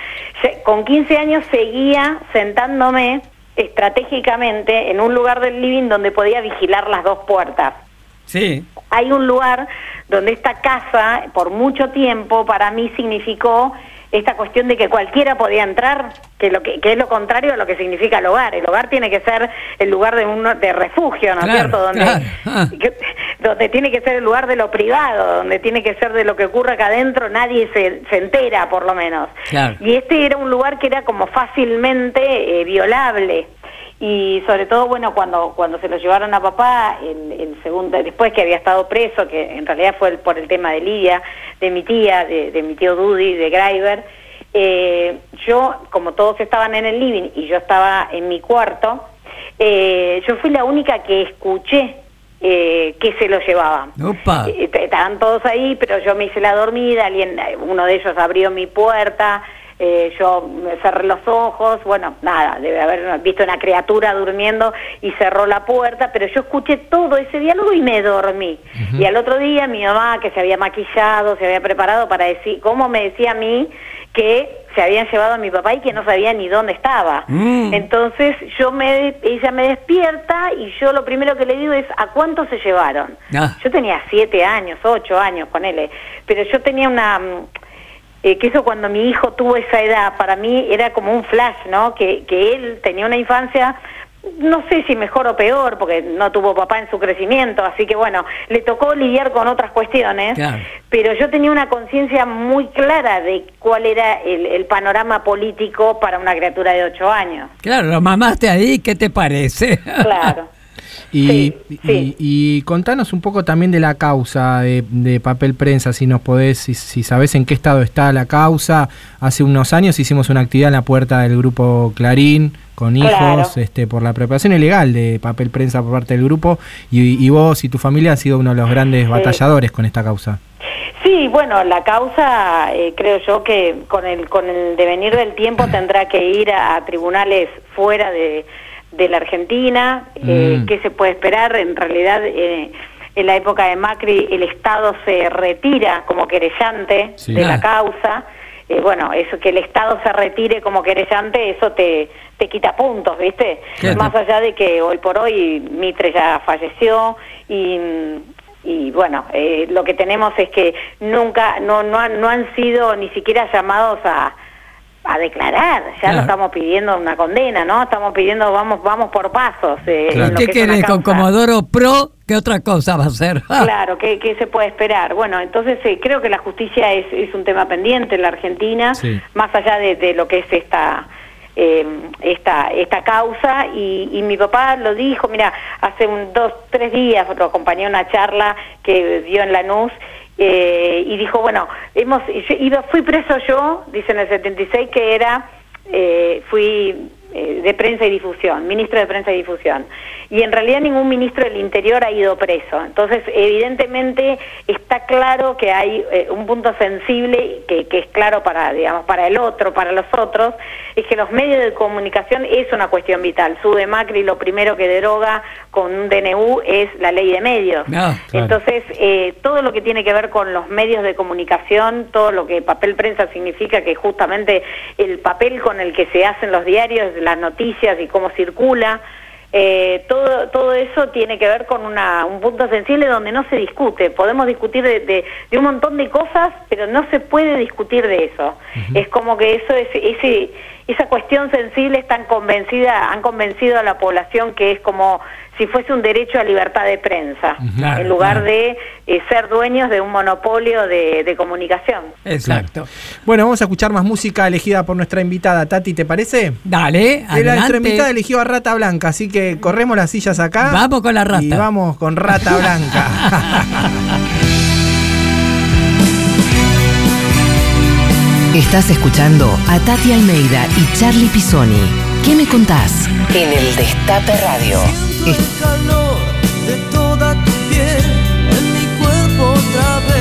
Con 15 años seguía sentándome estratégicamente en un lugar del living donde podía vigilar las dos puertas Sí. hay un lugar donde esta casa por mucho tiempo para mí significó esta cuestión de que cualquiera podía entrar, que lo que, que es lo contrario a lo que significa el hogar. El hogar tiene que ser el lugar de un de refugio, ¿no es Claro, cierto? Donde, claro. Ah. <laughs> que- donde tiene que ser el lugar de lo privado, donde tiene que ser de lo que ocurre acá adentro, nadie se, se entera por lo menos. Claro. Y este era un lugar que era como fácilmente eh, violable y sobre todo bueno cuando cuando se lo llevaron a papá el, el segundo después que había estado preso que en realidad fue el- por el tema de Lidia de mi tía de, de mi tío Dudy de Greiber eh, yo como todos estaban en el living y yo estaba en mi cuarto eh, yo fui la única que escuché eh, que se lo llevaban. Eh, estaban todos ahí, pero yo me hice la dormida, alguien, eh, uno de ellos abrió mi puerta, eh, yo me cerré los ojos, bueno, nada, debe haber visto una criatura durmiendo y cerró la puerta, pero yo escuché todo ese diálogo y me dormí. Y al otro día mi mamá, que se había maquillado, se había preparado para decir, ¿cómo me decía a mí que se se habían llevado a mi papá y que no sabía ni dónde estaba. Mm. Entonces yo me, ella me despierta y yo lo primero que le digo es ¿a cuánto se llevaron? Ah. Yo tenía siete años, ocho años, ponele, pero yo tenía una mm, eh, que eso cuando mi hijo tuvo esa edad, para mí era como un flash, ¿no? Que, que él tenía una infancia, no sé si mejor o peor, porque no tuvo papá en su crecimiento, así que bueno, le tocó lidiar con otras cuestiones, Claro. pero yo tenía una conciencia muy clara de cuál era el, el panorama político para una criatura de ocho años. Claro, lo mamaste ahí, ¿qué te parece? Claro. <laughs> Y, Sí, y- y contanos un poco también de la causa de, de papel prensa, si nos podés, si, si sabés en qué estado está la causa. Hace unos años hicimos una actividad en la puerta del grupo Clarín con hijos Claro. este, por la preparación ilegal de papel prensa por parte del grupo y, y vos y tu familia han sido uno de los grandes Sí. batalladores con esta causa. Sí, bueno, la causa eh, creo yo que con el con el devenir del tiempo <clears throat> tendrá que ir a, a tribunales fuera de, de la Argentina. Eh, Mm. ¿Qué se puede esperar? En realidad, eh, en la época de Macri, el Estado se retira como querellante Sí. de Ah. la causa. Eh, bueno, eso que el Estado se retire como querellante, eso te, te quita puntos, ¿viste? Claro. Más allá de que hoy por hoy Mitre ya falleció y, y bueno, eh, lo que tenemos es que nunca, no, no, han, no han sido ni siquiera llamados a, a declarar, ya Claro. no estamos pidiendo una condena, ¿no? Estamos pidiendo, vamos, vamos por pasos. eh, Claro. en lo ¿Qué querés con. Comodoro Pro? ¿Qué otra cosa va a hacer? <laughs> Claro, ¿qué, qué se puede esperar? Bueno, entonces eh, creo que la justicia es, es un tema pendiente en la Argentina, Sí. más allá de, de lo que es esta eh, esta esta causa y, y mi papá lo dijo, mira, hace un, dos, tres días lo acompañé a una charla que dio en Lanús eh, y dijo, bueno, hemos yo iba, fui preso yo, dice en el 76 que era eh, fui eh, de prensa y difusión, ministro de prensa y difusión. Y en realidad ningún ministro del Interior ha ido preso. Entonces, evidentemente está claro que hay eh, un punto sensible que, que es claro para, digamos, para el otro, para los otros, es que los medios de comunicación es una cuestión vital. Sube Macri lo primero que deroga con un DNU es la ley de medios. Ah, claro. Entonces, eh, todo lo que tiene que ver con los medios de comunicación, todo lo que papel prensa significa que justamente el papel con el que se hacen los diarios, las noticias y cómo circula, eh, todo, todo eso tiene que ver con una, un punto sensible donde no se discute. Podemos discutir de, de- de un montón de cosas, pero no se puede discutir de eso. Es como que eso es ese esa cuestión sensible están convencida, han convencido a la población que es como si fuese un derecho a libertad de prensa, Claro, en lugar claro. de eh, ser dueños de un monopolio de, de comunicación. Exacto. Bueno, vamos a escuchar más música elegida por nuestra invitada. Tati, ¿te parece? Dale, De la nuestra invitada adelante. eligió a Rata Blanca, así que corremos las sillas acá. Vamos con la rata. Y vamos con Rata Blanca. <laughs> Estás escuchando a Tati Almeida y Charlie Pisoni. ¿Qué me contás? En el Destape Radio. El calor de toda tu piel en mi cuerpo otra vez.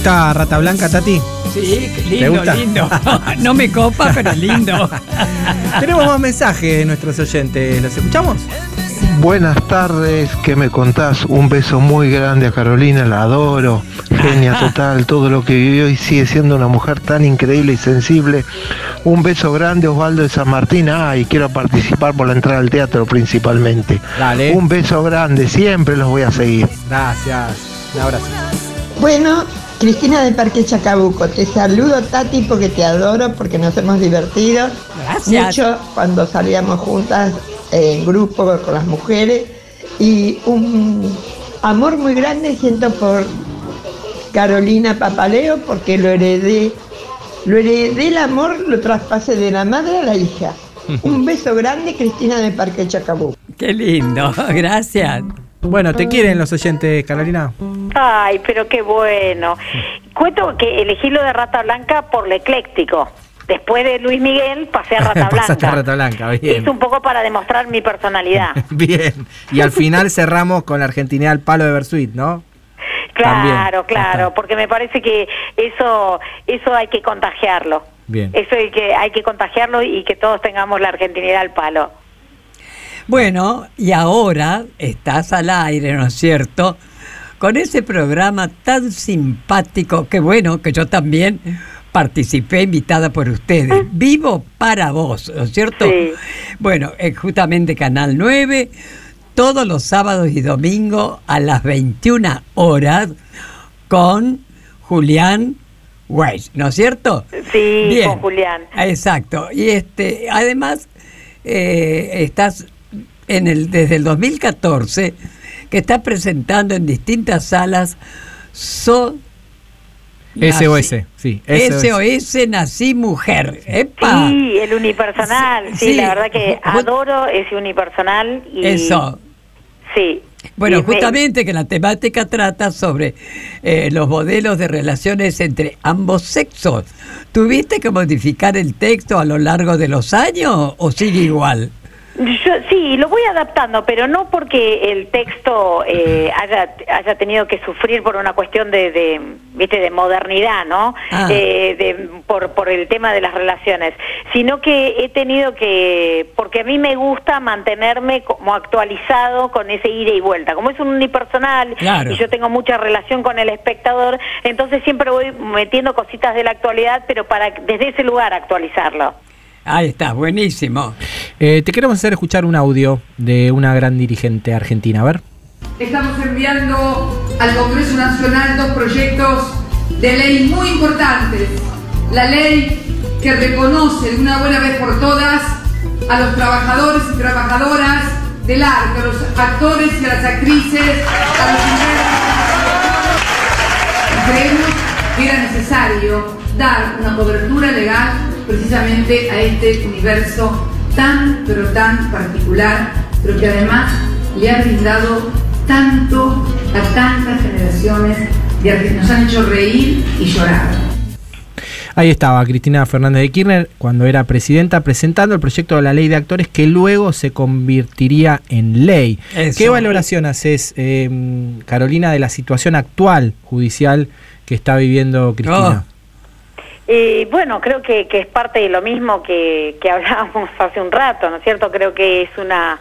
Gusta Rata Blanca, Tati? Sí, ¿Te lindo, lindo. <laughs> No me copa, pero lindo. <laughs> Tenemos más mensajes de nuestros oyentes. ¿Los escuchamos? Buenas tardes, ¿qué me contás? Un beso muy grande a Carolina, la adoro, genia <laughs> total, todo lo que vivió y sigue siendo una mujer tan increíble y sensible. Un beso grande, Osvaldo de San Martín, ah, y quiero participar por la entrada al teatro principalmente. Dale. Un beso grande, siempre los voy a seguir. Gracias. Un abrazo. Bueno, Cristina de Parque Chacabuco, te saludo Tati porque te adoro, porque nos hemos divertido Gracias. mucho cuando salíamos juntas en grupo con las mujeres y un amor muy grande siento por Carolina Papaleo porque lo heredé, lo heredé el amor, lo traspasé de la madre a la hija. <laughs> Un beso grande, Cristina de Parque Chacabuco. Qué lindo, <laughs> gracias. Bueno, ¿te quieren los oyentes, Carolina? Ay, pero qué bueno. Cuento que elegí lo de Rata Blanca por lo ecléctico. Después de Luis Miguel pasé a <laughs> Rata Pasaste a Blanca. Rata Blanca, bien. Es un poco para demostrar mi personalidad. <laughs> Bien. Y al final cerramos con la Argentina al palo de Versuit, ¿no? También. Claro, claro, porque me parece que eso eso hay que contagiarlo. Bien. Eso hay que hay que contagiarlo y que todos tengamos la argentinidad al palo. Bueno, y ahora estás al aire, ¿no es cierto? Con ese programa tan simpático, que bueno, que yo también participé invitada por ustedes. Vivo para vos, ¿no es cierto? Sí. Bueno, es justamente Canal 9, todos los sábados y domingos a las 21 horas con Julián Weiss, ¿no es cierto? Sí, con Julián. Exacto. Y este, además, eh, estás en el, desde el 2014 que estás presentando en distintas salas So SOS, sí. SOS Nací Mujer. ¡Epa! Sí, el unipersonal. Sí, Sí. la verdad que adoro ese unipersonal. Y, Eso. Sí. Bueno, Y me- justamente que la temática trata sobre eh, los modelos de relaciones entre ambos sexos. ¿Tuviste que modificar el texto a lo largo de los años o sigue igual? Yo, sí, lo voy adaptando, pero no porque el texto eh, haya, haya tenido que sufrir por una cuestión de, de, ¿viste, de modernidad, ¿no? Ah. Eh, de- por, por el tema de las relaciones, sino que he tenido que, porque a mí me gusta mantenerme como actualizado con ese ida y vuelta. Como es un unipersonal Claro. y yo tengo mucha relación con el espectador, entonces siempre voy metiendo cositas de la actualidad, pero para desde ese lugar actualizarlo. Ahí está, buenísimo. Eh, te queremos hacer escuchar un audio de una gran dirigente argentina. A ver. Estamos enviando al Congreso Nacional dos proyectos de ley muy importantes. La ley que reconoce de una buena vez por todas a los trabajadores y trabajadoras del arte, a los actores y a las actrices, a los intérpretes. Creemos que era necesario dar una cobertura legal precisamente a este universo tan, pero tan particular, pero que además le ha brindado tanto a tantas generaciones de artistas. Nos han hecho reír y llorar. Ahí estaba Cristina Fernández de Kirchner cuando era presidenta presentando el proyecto de la ley de actores que luego se convertiría en ley. Eso. ¿Qué valoración haces, eh, Carolina, de la situación actual judicial que está viviendo Cristina? Eh, bueno, creo que, que es parte de lo mismo que, que hablábamos <laughs> hace un rato, ¿no es cierto? Creo que es una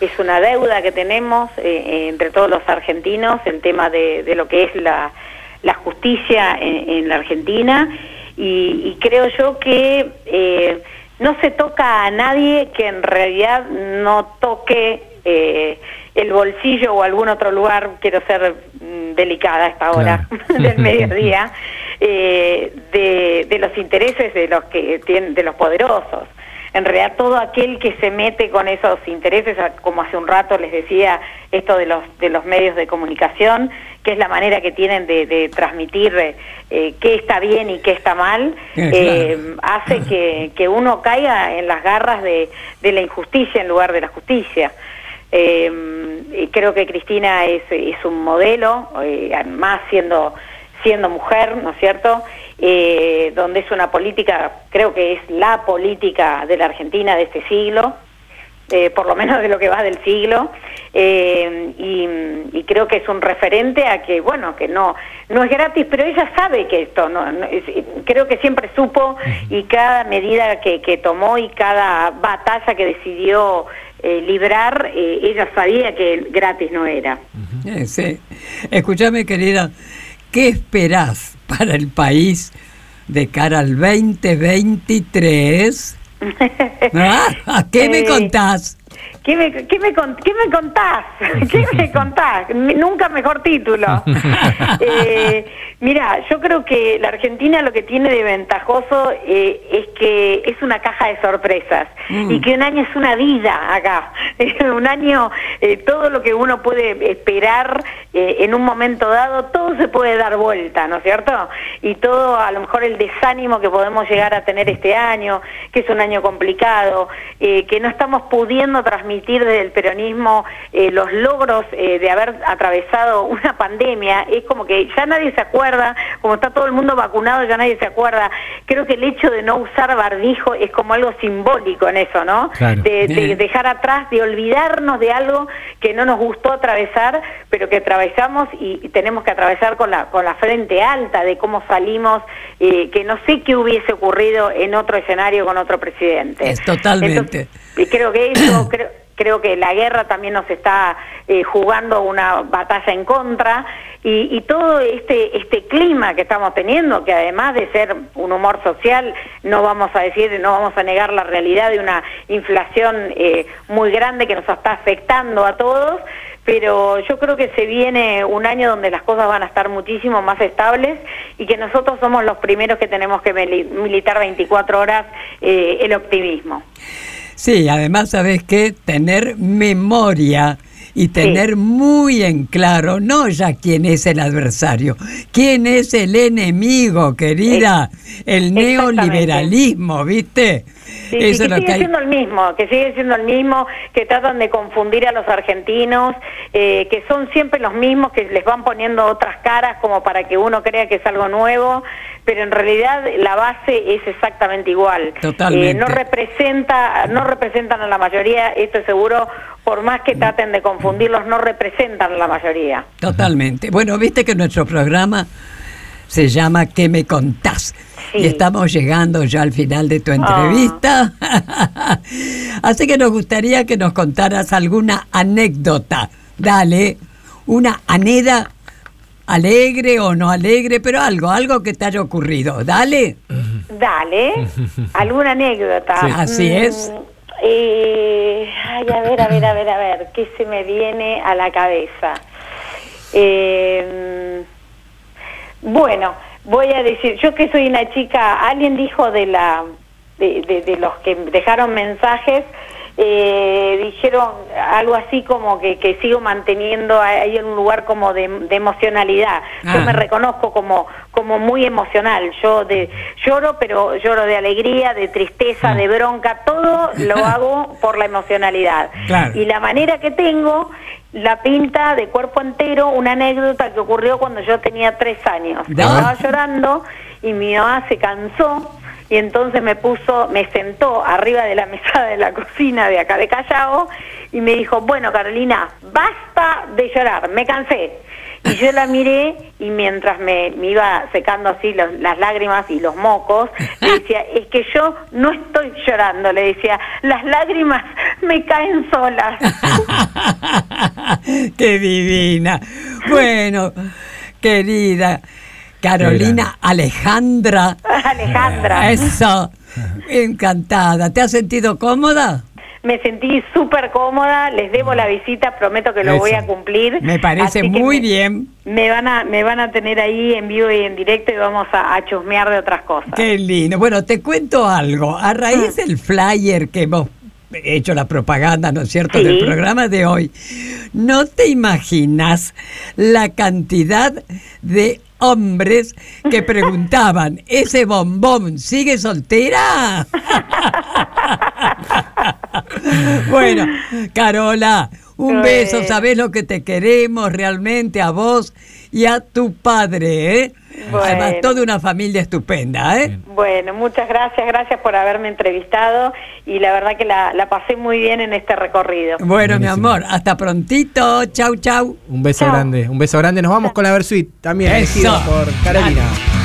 es una deuda que tenemos eh, eh, entre todos los argentinos, el tema de, de lo que es la, la justicia en, en la Argentina y, y creo yo que eh, no se toca a nadie que en realidad no toque eh, el bolsillo o algún otro lugar, quiero ser mm, delicada a esta hora <laughs> del mediodía, <laughs> eh, de, de los intereses de los que tienen, de los poderosos. En realidad todo aquel que se mete con esos intereses, como hace un rato les decía, esto de los de los medios de comunicación, que es la manera que tienen de, de transmitir eh, qué está bien y qué está mal, Eh, eh, hace que, que uno caiga en las garras de, de la injusticia en lugar de la justicia. Eh, creo que Cristina es, es un modelo, eh, además siendo, siendo mujer, ¿no es cierto? Eh, donde es una política, creo que es la política de la Argentina de este siglo. eh, por lo menos de lo que va del siglo, eh, y, y creo que es un referente a que, bueno, que no, no es gratis, pero ella sabe que esto, no, no- es- creo que siempre supo y cada medida que, que tomó y cada batalla que decidió eh, librar, eh, ella sabía que gratis no era. Eh, sí. Escúchame, querida, ¿qué esperás para el país de cara al 2023? <laughs> Ah, ¿Qué me Eh, contás? ¿Qué me, qué me, qué me contás? <laughs> ¿Qué me <laughs> contás? Nunca mejor título. <laughs> Eh, mira, yo creo que la Argentina lo que tiene de ventajoso eh, es que es una caja de sorpresas Mm. y que un año es una vida acá. un año, eh, todo lo que uno puede esperar eh, en un momento dado, todo se puede dar vuelta, ¿no es cierto? Y todo, a lo mejor el desánimo que podemos llegar a tener este año, que es un año complicado, que no estamos pudiendo transmitir desde el peronismo eh, los logros eh, de haber atravesado <laughs> una pandemia, es como que ya nadie se acuerda, como está todo el mundo vacunado, ya nadie se acuerda. Creo que el hecho de no usar barbijo es como algo simbólico en eso, ¿no? Claro. De, dejar atrás, de olvidarnos de algo que no nos gustó atravesar, pero que atravesamos y, y tenemos que atravesar con la, con la frente alta de cómo salimos, eh, que no sé qué hubiese ocurrido en otro escenario con otro presidente. Es totalmente. Y creo que eso, <clears throat> creo, creo que la guerra también nos está eh, jugando una batalla en contra y, todo este este clima que estamos teniendo, que además de ser un humor social, no vamos a decir, no vamos a negar la realidad de una inflación eh, muy grande que nos está afectando a todos. Pero yo creo que se viene un año donde las cosas van a estar muchísimo más estables y que nosotros somos los primeros que tenemos que mili- militar 24 horas eh, el optimismo. Sí, además, ¿sabes qué? Tener memoria y tener muy en claro, no ya quién es el adversario, quién es el enemigo, querida, el neoliberalismo, ¿viste? Sí, sí, que sigue siendo el mismo, que sigue siendo el mismo, que tratan de confundir a los argentinos, eh, que son siempre los mismos, que les van poniendo otras caras como para que uno crea que es algo nuevo, pero en realidad la base es exactamente igual. Totalmente. Eh, no representa, no representan a la mayoría, esto es seguro, por más que traten de confundirlos, no representan a la mayoría. Totalmente. Bueno, viste que nuestro programa se llama ¿Qué me contás? Y estamos llegando ya al final de tu entrevista. <laughs> Así que nos gustaría que nos contaras alguna anécdota. Dale, una aneda alegre o no alegre, pero algo, algo que te haya ocurrido. Dale. Dale, <laughs> alguna anécdota. Sí. Así es. eh, ay, a ver, a ver, a ver, a ver, ¿qué se me viene a la cabeza? Eh, bueno, voy a decir, yo que soy una chica, alguien dijo de la de, de- de los que dejaron mensajes, eh, dijeron algo así como que, que sigo manteniendo ahí en un lugar como de, de emocionalidad. Yo Ah. me reconozco como como muy emocional. Yo de lloro, pero lloro de alegría, de tristeza, de bronca, todo lo <laughs> hago por la emocionalidad. Claro. Y la manera que tengo la pinta de cuerpo entero una anécdota que ocurrió cuando yo tenía tres años. Estaba llorando y mi mamá se cansó y entonces me puso, me sentó arriba de la mesa de la cocina de acá de Callao y me dijo, bueno Carolina, basta de llorar, me cansé. Y yo la miré y mientras me, me iba secando así los- las lágrimas y los mocos, le <laughs> decía, es que yo no estoy llorando, le decía, las lágrimas me caen solas. <laughs> Qué divina. Bueno, querida Carolina Alejandra. Alejandra. Eso. Encantada. ¿Te has sentido cómoda? Me sentí súper cómoda, les debo la visita, prometo que lo Eso. voy a cumplir. Me parece Así muy me- bien. Me van a me van a tener ahí en vivo y en directo y vamos a, a chusmear de otras cosas. Qué lindo. Bueno, te cuento algo. A raíz del flyer que hemos hecho la propaganda, ¿no es cierto?, Sí. del programa de hoy, no te imaginas la cantidad de hombres que preguntaban, ¿ese bombón sigue soltera? <laughs> bueno, Carola, un beso, sabes lo que te queremos realmente a vos y a tu padre, ¿eh? Bueno. Además, toda una familia estupenda, ¿eh? Bueno, muchas gracias, gracias por haberme entrevistado y la verdad que la, la pasé muy bien en este recorrido. Bueno, mi amor, hasta prontito. Chau, chau. Un beso grande, un beso grande. Nos vamos con la Versuit, también Eso. por Carolina.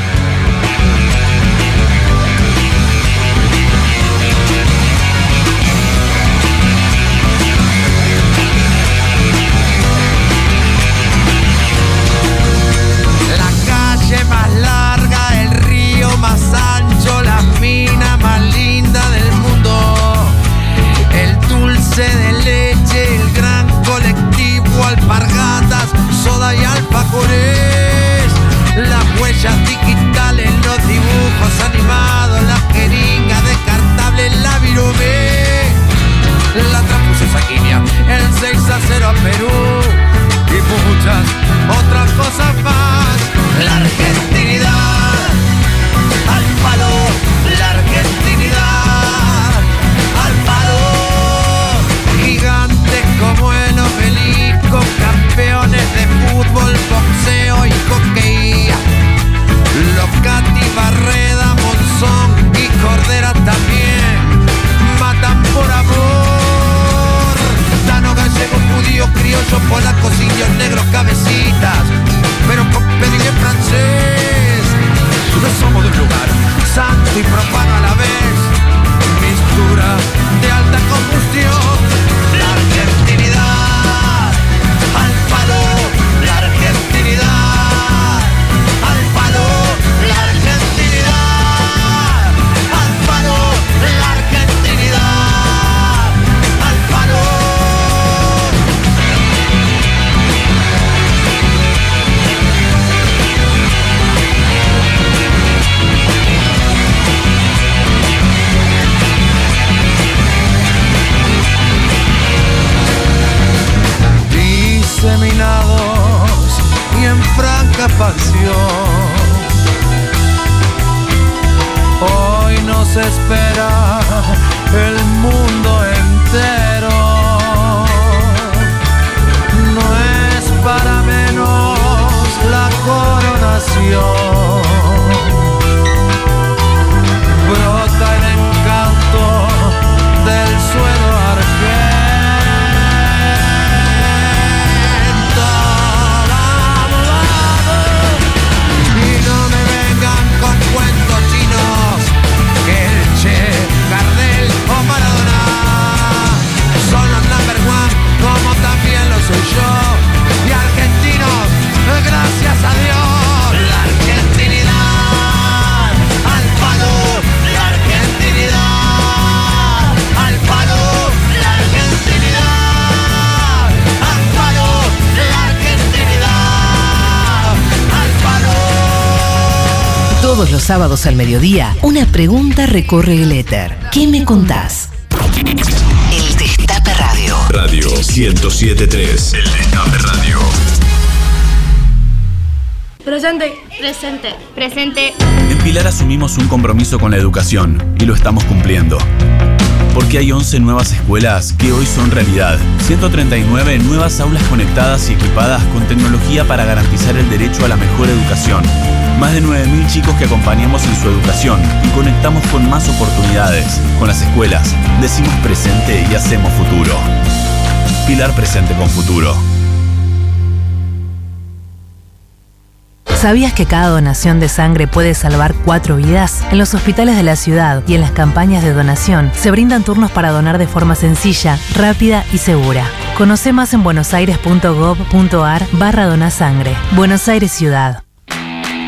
Hoy los sábados al mediodía, una pregunta recorre el éter. ¿Qué me contás? El Destape Radio. Radio 1073. El Destape Radio. Presente. Presente. Presente. En Pilar asumimos un compromiso con la educación y lo estamos cumpliendo. Porque hay 11 nuevas escuelas que hoy son realidad. 139 nuevas aulas conectadas y equipadas con tecnología para garantizar el derecho a la mejor educación. Más de 9.000 chicos que acompañamos en su educación y conectamos con más oportunidades. Con las escuelas, decimos presente y hacemos futuro. Pilar presente con futuro. ¿Sabías que cada donación de sangre puede salvar cuatro vidas? En los hospitales de la ciudad y en las campañas de donación se brindan turnos para donar de forma sencilla, rápida y segura. Conoce más en buenosaires.gov.ar barra donasangre. Buenos Aires Ciudad.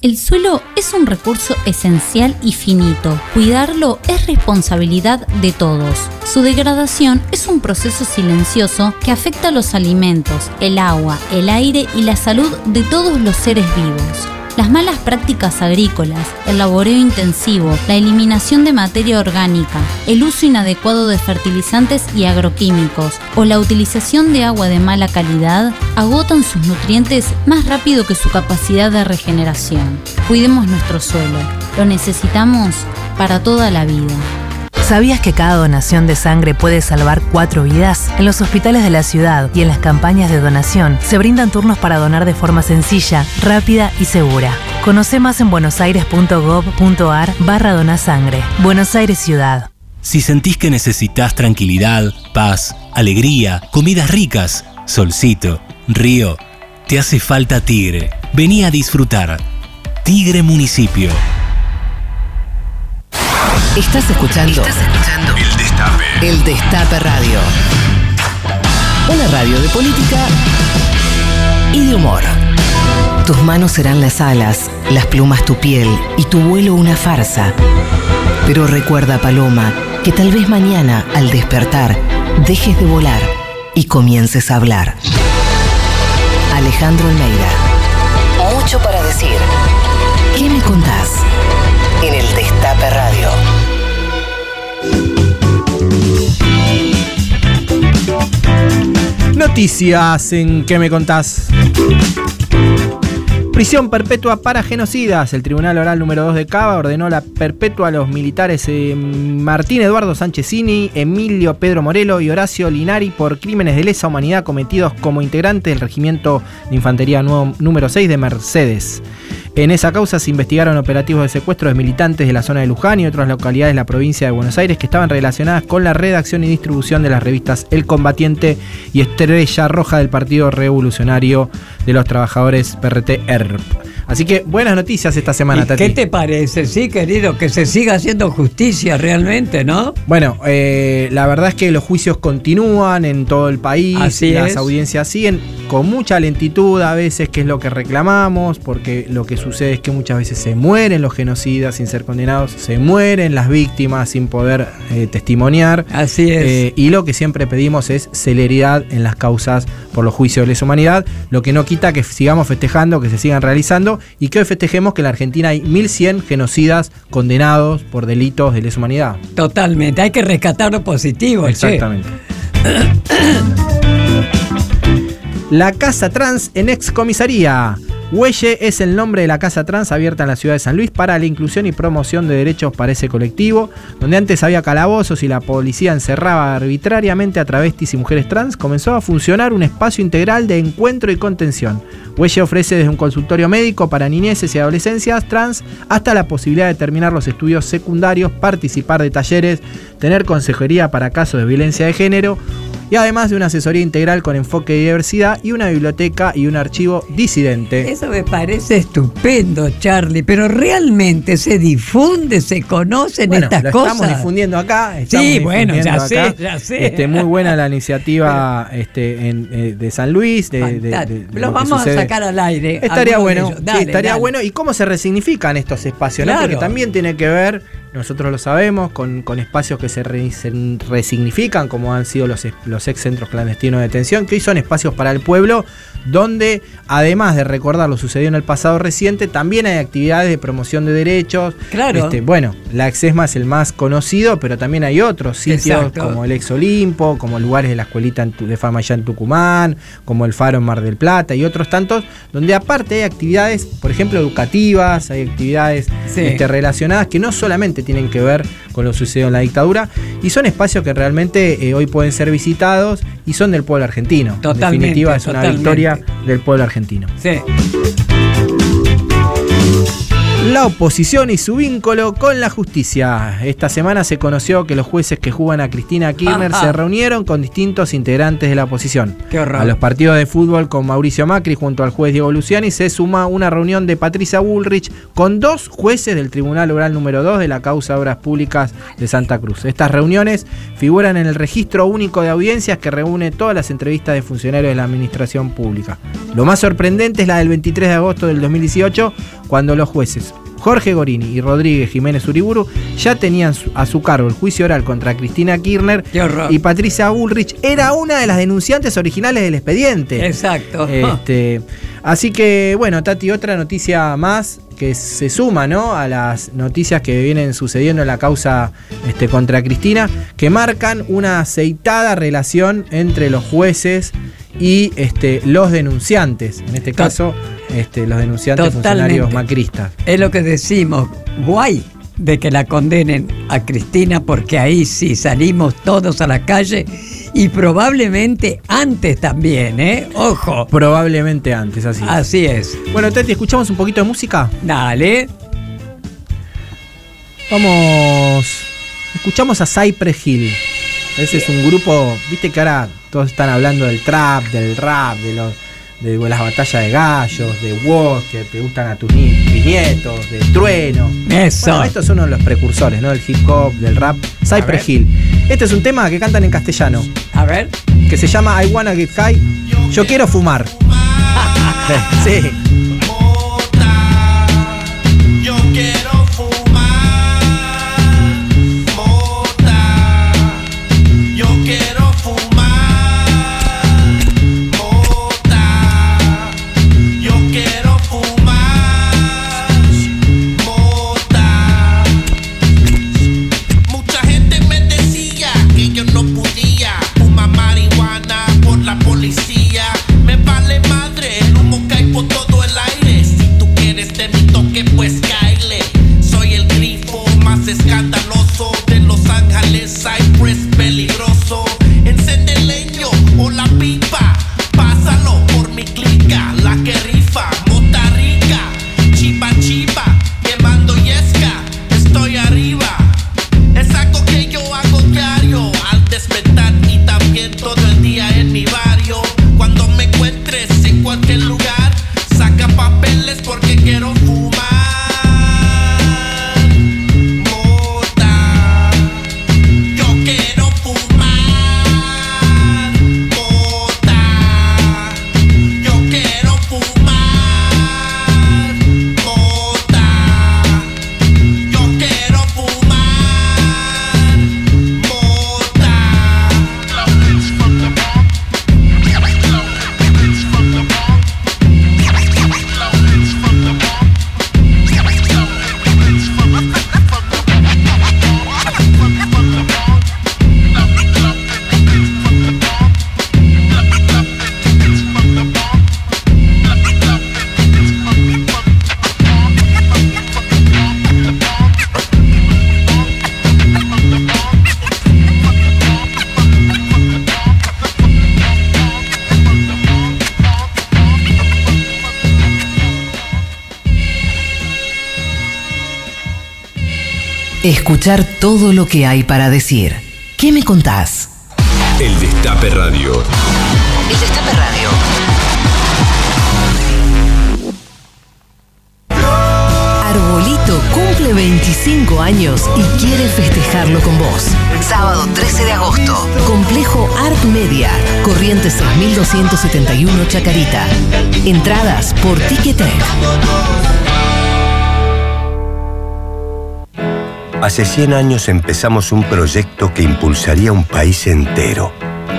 El suelo es un recurso esencial y finito. Cuidarlo es responsabilidad de todos. Su degradación es un proceso silencioso que afecta los alimentos, el agua, el aire y la salud de todos los seres vivos. Las malas prácticas agrícolas, el laboreo intensivo, la eliminación de materia orgánica, el uso inadecuado de fertilizantes y agroquímicos o la utilización de agua de mala calidad agotan sus nutrientes más rápido que su capacidad de regeneración. Cuidemos nuestro suelo, lo necesitamos para toda la vida. ¿Sabías que cada donación de sangre puede salvar cuatro vidas? En los hospitales de la ciudad y en las campañas de donación se brindan turnos para donar de forma sencilla, rápida y segura. Conoce más en buenosaires.gov.ar barra donasangre. Buenos Aires Ciudad. Si sentís que necesitas tranquilidad, paz, alegría, comidas ricas, solcito, río, te hace falta Tigre. Vení a disfrutar. Tigre Municipio. Estás escuchando, El Destape. El Destape Radio. Una radio de política y de humor. Tus manos serán las alas, las plumas tu piel y tu vuelo una farsa. Pero recuerda, Paloma, que tal vez mañana, al despertar, dejes de volar y comiences a hablar. Alejandro Almeida. Mucho para decir. ¿Qué me contás? En el Destape Radio. Noticias en ¿Qué me contás? Prisión perpetua para genocidas. El Tribunal Oral número 2 de Cava ordenó la perpetua a los militares eh, Martín Eduardo Sánchezini, Emilio Pedro Morelo y Horacio Linari por crímenes de lesa humanidad cometidos como integrantes del Regimiento de Infantería nuevo- número 6 de Mercedes. En esa causa se investigaron operativos de secuestro de militantes de la zona de Luján y otras localidades de la provincia de Buenos Aires que estaban relacionadas con la redacción y distribución de las revistas El Combatiente y Estrella Roja del Partido Revolucionario de los Trabajadores PRT cuerpo. Así que buenas noticias esta semana, ¿Y Tati. ¿Qué te parece? Sí, querido, que se siga haciendo justicia realmente, ¿no? Bueno, eh, la verdad es que los juicios continúan en todo el país, Así las es. audiencias siguen con mucha lentitud a veces, que es lo que reclamamos, porque lo que sucede es que muchas veces se mueren los genocidas sin ser condenados, se mueren las víctimas sin poder eh, testimoniar. Así es. Eh, y lo que siempre pedimos es celeridad en las causas por los juicios de lesa humanidad, lo que no quita que sigamos festejando, que se sigan realizando y que hoy festejemos que en la Argentina hay 1.100 genocidas condenados por delitos de lesa humanidad. Totalmente, hay que rescatar lo positivo. che. Exactamente. <coughs> La Casa Trans en excomisaría. Huelle es el nombre de la Casa Trans abierta en la ciudad de San Luis para la inclusión y promoción de derechos para ese colectivo. Donde antes había calabozos y la policía encerraba arbitrariamente a travestis y mujeres trans, comenzó a funcionar un espacio integral de encuentro y contención. Huelle ofrece desde un consultorio médico para niñeces y adolescencias trans hasta la posibilidad de terminar los estudios secundarios, participar de talleres, tener consejería para casos de violencia de género y además de una asesoría integral con enfoque de diversidad y una biblioteca y un archivo disidente. Eso me parece estupendo, Charlie, pero realmente se difunde, se conocen Bueno, estas lo cosas. estamos difundiendo acá. estamos Sí, bueno, ya sé, ya sé. Este, muy buena la iniciativa este, en, eh, de San Luis. De, de- de- de Lo lo que vamos a sacar al aire. Estaría bueno, sí, estaría dale. bueno. ¿Y cómo se resignifican estos espacios? no? Claro. Porque también tiene que ver, nosotros lo sabemos, con, con espacios que se, re- se resignifican, como han sido los, los ex centros clandestinos de detención, que hoy son espacios para el pueblo, donde además de recordar lo sucedido en el pasado reciente, también hay actividades de promoción de derechos. Claro. Este, bueno, la Exesma es el más conocido, pero también hay otros sitios Exacto. como el Ex Olimpo, como lugares de la escuelita en de fama allá en Tucumán, como el Faro en Mar del Plata y otros tantos, donde aparte hay actividades, por ejemplo, educativas, hay actividades Sí. este, relacionadas que no solamente tienen que ver con lo sucedido en la dictadura, y son espacios que realmente eh, hoy pueden ser visitados y son del pueblo argentino. en Totalmente, definitiva, es una totalmente. victoria del pueblo argentino. La oposición y su vínculo con la justicia. Esta semana se conoció que los jueces que juzgan a Cristina Kirchner se reunieron con distintos integrantes de la oposición. Qué horror. A los partidos de fútbol con Mauricio Macri junto al juez Diego Luciani se suma una reunión de Patricia Bullrich con dos jueces del Tribunal Oral número 2 de la causa de Obras Públicas de Santa Cruz. Estas reuniones figuran en el registro único de audiencias que reúne todas las entrevistas de funcionarios de la administración pública. Lo más sorprendente es la del 23 de agosto del 2018, cuando los jueces Jorge Gorini y Rodríguez Jiménez Uriburu ya tenían a su cargo el juicio oral contra Cristina Kirchner y Patricia Bullrich era una de las denunciantes originales del expediente. Exacto. Este, Así que, bueno, Tati, otra noticia más que se suma, ¿no? A las noticias que vienen sucediendo en la causa este, contra Cristina, que marcan una aceitada relación entre los jueces y este, los denunciantes. En este caso, este, los denunciantes funcionarios macristas. Es lo que decimos, guay de que la condenen a Cristina porque ahí sí salimos todos a la calle y probablemente antes también, ¿eh? Ojo. Probablemente antes, así. es. Así es. Bueno, Teti, ¿escuchamos un poquito de música? Dale. Vamos. Escuchamos a Cypress Hill. Ese es un grupo, viste que ahora todos están hablando del trap, del rap, de, los, de las batallas de gallos, de woz que te gustan a tus ni- bisnietos, de trueno. Eso. Bueno, estos son uno de los precursores, ¿no? Del hip hop, del rap. Cypress Hill. Este es un tema que cantan en castellano. A ver. Que se llama I Wanna Get High. Yo quiero fumar. <laughs> sí. Escuchar todo lo que hay para decir. ¿Qué me contás? El Destape Radio. El Destape Radio. Arbolito cumple 25 años y quiere festejarlo con vos. Sábado 13 de agosto. Complejo Art Media. Corriente 6271 Chacarita. Entradas por Ticketek. Hace 100 años empezamos un proyecto que impulsaría un país entero.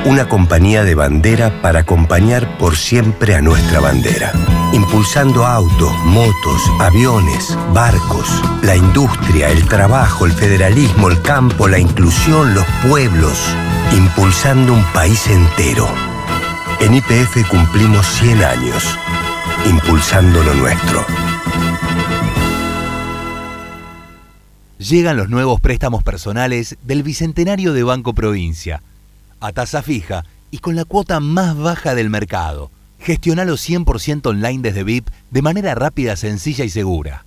Una compañía de bandera para acompañar por siempre a nuestra bandera. Impulsando autos, motos, aviones, barcos, la industria, el trabajo, el federalismo, el campo, la inclusión, los pueblos. Impulsando un país entero. En IPF cumplimos 100 años. Impulsando lo nuestro. Llegan los nuevos préstamos personales del Bicentenario de Banco Provincia, a tasa fija y con la cuota más baja del mercado. Gestionalo 100% online desde VIP de manera rápida, sencilla y segura.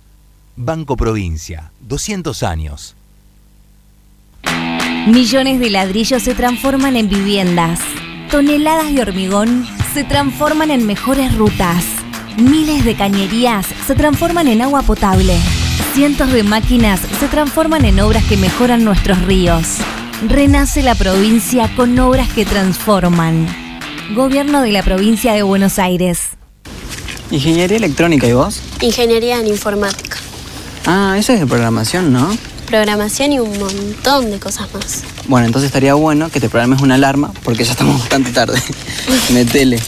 Banco Provincia, 200 años. Millones de ladrillos se transforman en viviendas. Toneladas de hormigón se transforman en mejores rutas. Miles de cañerías se transforman en agua potable. Cientos de máquinas se transforman en obras que mejoran nuestros ríos. Renace la provincia con obras que transforman. Gobierno de la provincia de Buenos Aires. Ingeniería electrónica, ¿y vos? Ingeniería en informática, Ah, eso es de programación, ¿no? programación y un montón de cosas más. Bueno, entonces estaría bueno que te programes una alarma porque ya estamos bastante tarde. <laughs> Metele.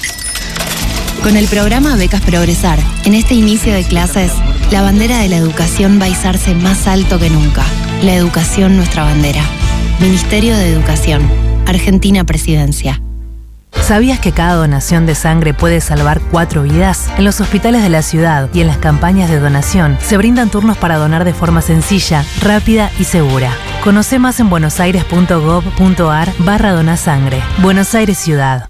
Con el programa Becas Progresar, en este inicio de clases, la bandera de la educación va a izarse más alto que nunca. La educación nuestra bandera. Ministerio de Educación. Argentina Presidencia. ¿Sabías que cada donación de sangre puede salvar cuatro vidas? En los hospitales de la ciudad y en las campañas de donación se brindan turnos para donar de forma sencilla, rápida y segura. Conoce más en buenosaires.gov.ar barra donasangre. Buenos Aires Ciudad.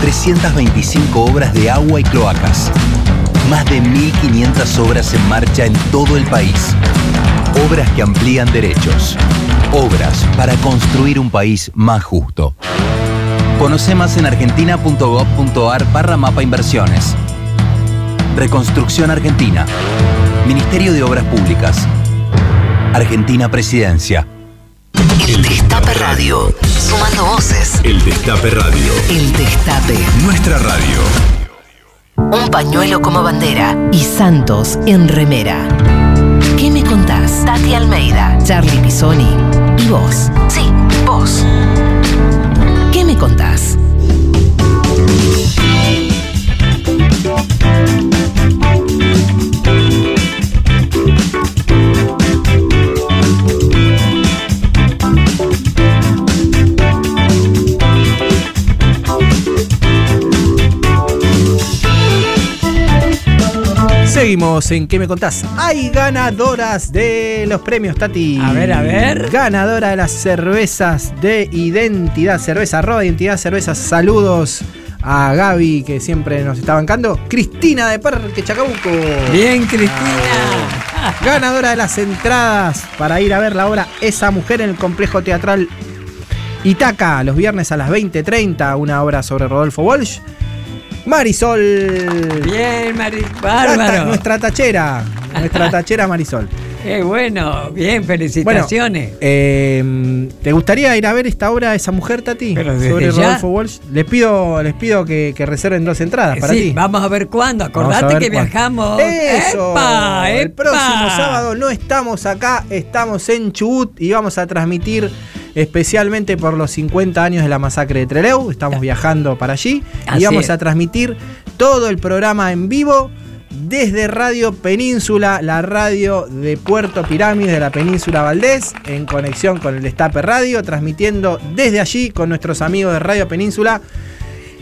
325 obras de agua y cloacas. Más de 1.500 obras en marcha en todo el país. Obras que amplían derechos. Obras para construir un país más justo. Conoce más en argentina.gov.ar barra mapa inversiones. Reconstrucción Argentina. Ministerio de Obras Públicas. Argentina Presidencia. El Destape Radio. Sumando voces. El Destape Radio. El Destape. Nuestra radio. Un pañuelo como bandera y Santos en remera. ¿Qué me contás? Tati Almeida, Charlie Pisoni y vos. Sí, vos. ¿Qué me contás? Seguimos en ¿Qué me contás? Hay ganadoras de los premios, Tati. A ver, a ver. Ganadora de las cervezas de identidad, cerveza, arroba identidad, cervezas. Saludos a Gaby, que siempre nos está bancando. Cristina de Parque Chacabuco. Bien, Cristina. Ganadora de las entradas para ir a ver la obra Esa Mujer en el complejo teatral Itaca, los viernes a las 20.30, una obra sobre Rodolfo Walsh. Marisol. Bien, Marisol. Nuestra, Bárbaro. nuestra tachera. Nuestra <laughs> tachera Marisol. Qué bueno, bien, Bueno, felicitaciones. eh, ¿te gustaría ir a ver esta obra de esa mujer, Tati? Sobre ya. Rodolfo Walsh. Les pido, les pido que, que reserven dos entradas para sí, ti. vamos a ver cuándo. Acordate ver que cuándo. viajamos. Eso. ¡Epa! El próximo sábado no estamos acá, estamos en Chubut y vamos a transmitir especialmente por los 50 años de la masacre de Trelew. Estamos viajando para allí Así y vamos es. a transmitir todo el programa en vivo desde Radio Península, la radio de Puerto Pirámides de la Península Valdés, en conexión con el Destape Radio, transmitiendo desde allí con nuestros amigos de Radio Península.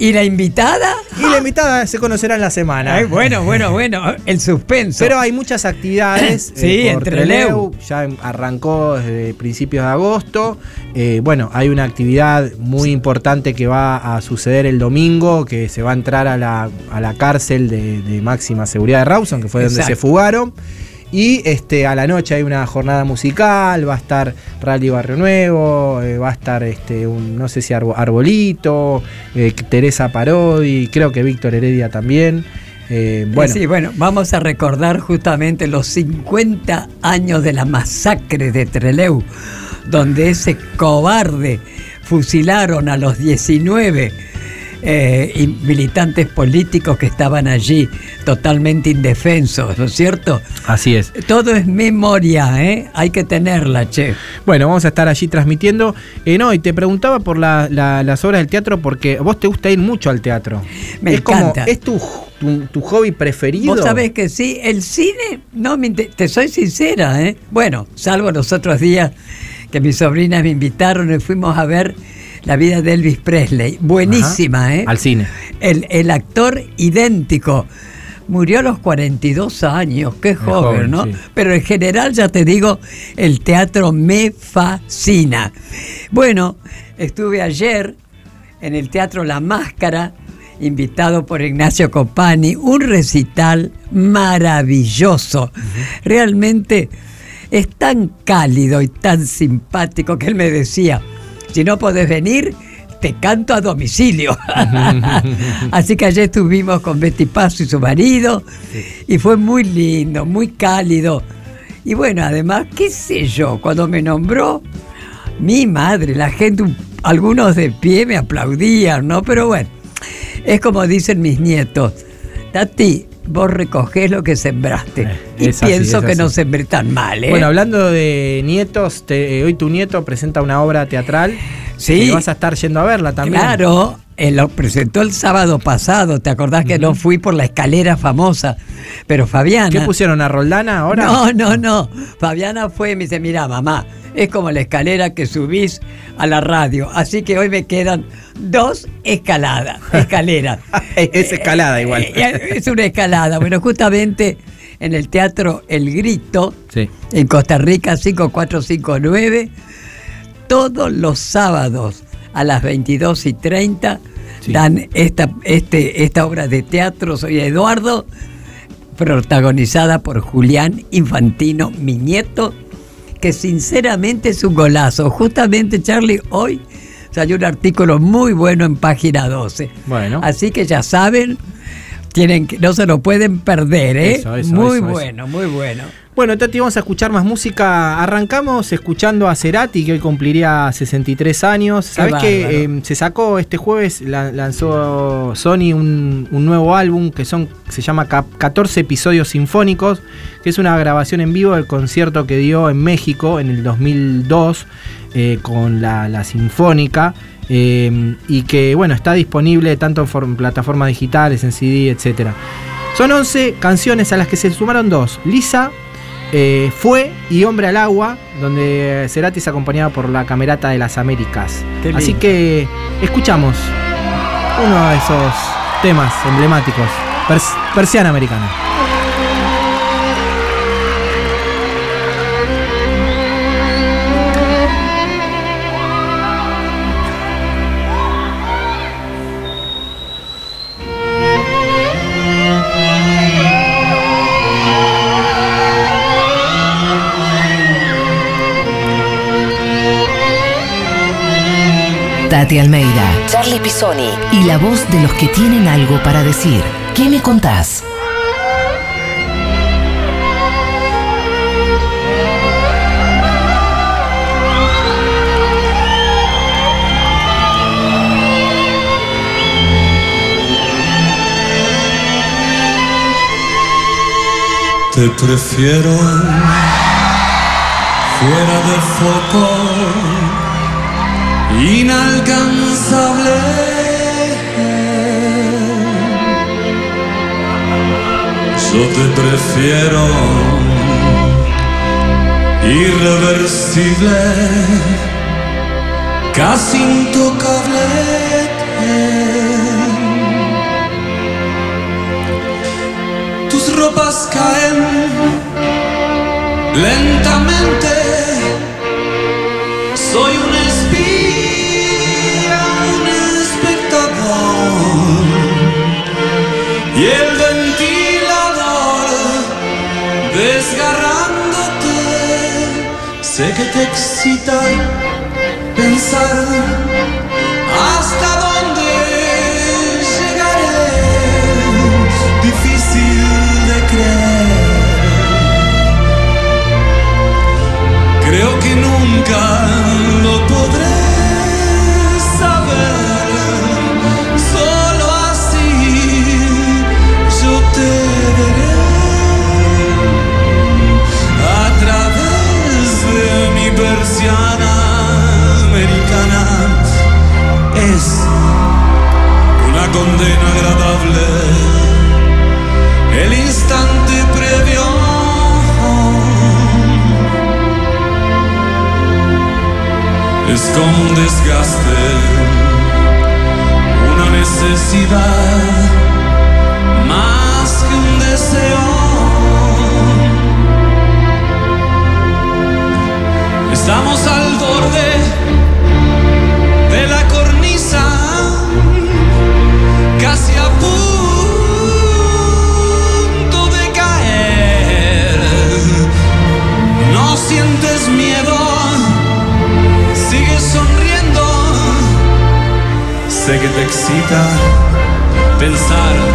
¿Y la invitada? Y la invitada se conocerá en la semana. Ay, bueno, bueno, bueno, el suspenso. Pero hay muchas actividades. <coughs> Sí, eh, por entre Trelew. Ya arrancó desde principios de agosto. Eh, bueno, hay una actividad muy importante que va a suceder el domingo, que se va a entrar a la, a la cárcel de, de máxima seguridad de Rawson, que fue donde se fugaron. Y este, a la noche hay una jornada musical, va a estar Rally Barrio Nuevo, eh, va a estar este, un, no sé si Arbo- Arbolito, eh, Teresa Parodi, creo que Víctor Heredia también. Eh, bueno, Sí, bueno, vamos a recordar justamente los 50 años de la masacre de Treleu, donde ese cobarde fusilaron a los 19 eh, y militantes políticos que estaban allí totalmente indefensos, ¿no es cierto? así es. Todo es memoria, ¿eh? Hay que tenerla, che. Bueno, vamos a estar allí transmitiendo. Eh, no, y te preguntaba por la- la- las obras del teatro porque vos te gusta ir mucho al teatro. Me es como, encanta. ¿es tu, tu, tu hobby preferido? Vos sabés que sí, el cine, no te soy sincera, ¿eh? Bueno, salvo los otros días que mis sobrinas me invitaron y fuimos a ver la vida de Elvis Presley. Buenísima, Ajá. ¿eh? Al cine. El, el actor idéntico. Murió a los 42 años, qué joven, joven, ¿no? sí. Pero en general, ya te digo, el teatro me fascina. Bueno, estuve ayer en el Teatro La Máscara, invitado por Ignacio Copani, un recital maravilloso. Realmente es tan cálido y tan simpático que él me decía, si no podés venir, te canto a domicilio. <laughs> Así que ayer estuvimos con Betty Paso y su marido y fue muy lindo, muy cálido. Y bueno, además, qué sé yo, cuando me nombró mi madre, la gente, un- algunos de pie me aplaudían, ¿no? Pero bueno, es como dicen mis nietos, Tati, vos recogés lo que sembraste. y Eh, así, pienso que no sembré tan mal, ¿eh? Bueno, hablando de nietos, te- eh, hoy tu nieto presenta una obra teatral. Sí. Que vas a estar yendo a verla también. Claro, él lo presentó el sábado pasado, ¿te acordás que no fui por la escalera famosa? Pero Fabiana... ¿Qué pusieron a Roldana ahora? No, no, no. Fabiana fue y me dice, mira, mamá, es como la escalera que subís a la radio. Así que hoy me quedan dos escaladas, <laughs> escaleras. <laughs> es escalada igual. Eh, Es una escalada. Bueno, justamente en el Teatro El Grito, Sí. en Costa Rica 5459, todos los sábados a las 22 y 30 dan esta, este, esta obra de teatro. Soy Eduardo, protagonizada por Julián Infantino, mi nieto, que sinceramente es un golazo. Justamente, Charlie, hoy salió un artículo muy bueno en página 12. Bueno. Así que ya saben, tienen que, no se lo pueden perder, ¿eh? Eso, eso, muy eso. bueno, muy bueno. Bueno, Tati, vamos a escuchar más música. Arrancamos escuchando a Cerati, que hoy cumpliría 63 años. ¿Sabes que eh, se sacó este jueves, la- lanzó Sony un, un nuevo álbum que son se llama Cap- 14 episodios sinfónicos, que es una grabación en vivo del concierto que dio en México en el 2002 eh, con la, la Sinfónica. eh, y que bueno, está disponible tanto en form- plataformas digitales, en CD, etcétera. Son 11 canciones a las que se sumaron dos. Lisa, eh, Fue y Hombre al Agua, donde Cerati es acompañado por la Camerata de las Américas. Así que escuchamos uno de esos temas emblemáticos. Pers- persiana americana. Tati Almeida, Charlie Pisoni y la voz de los que tienen algo para decir. ¿Qué me contás? Te prefiero fuera de foco, inalcanzable. Yo te prefiero irreversible, casi intocable. Tus ropas caen que te excita pensar hasta dónde llegaré. Difícil de creer. Creo que nunca lo condena agradable. El instante previo es como un desgaste, una necesidad más que un deseo. Estamos al borde Sé que te excita pensar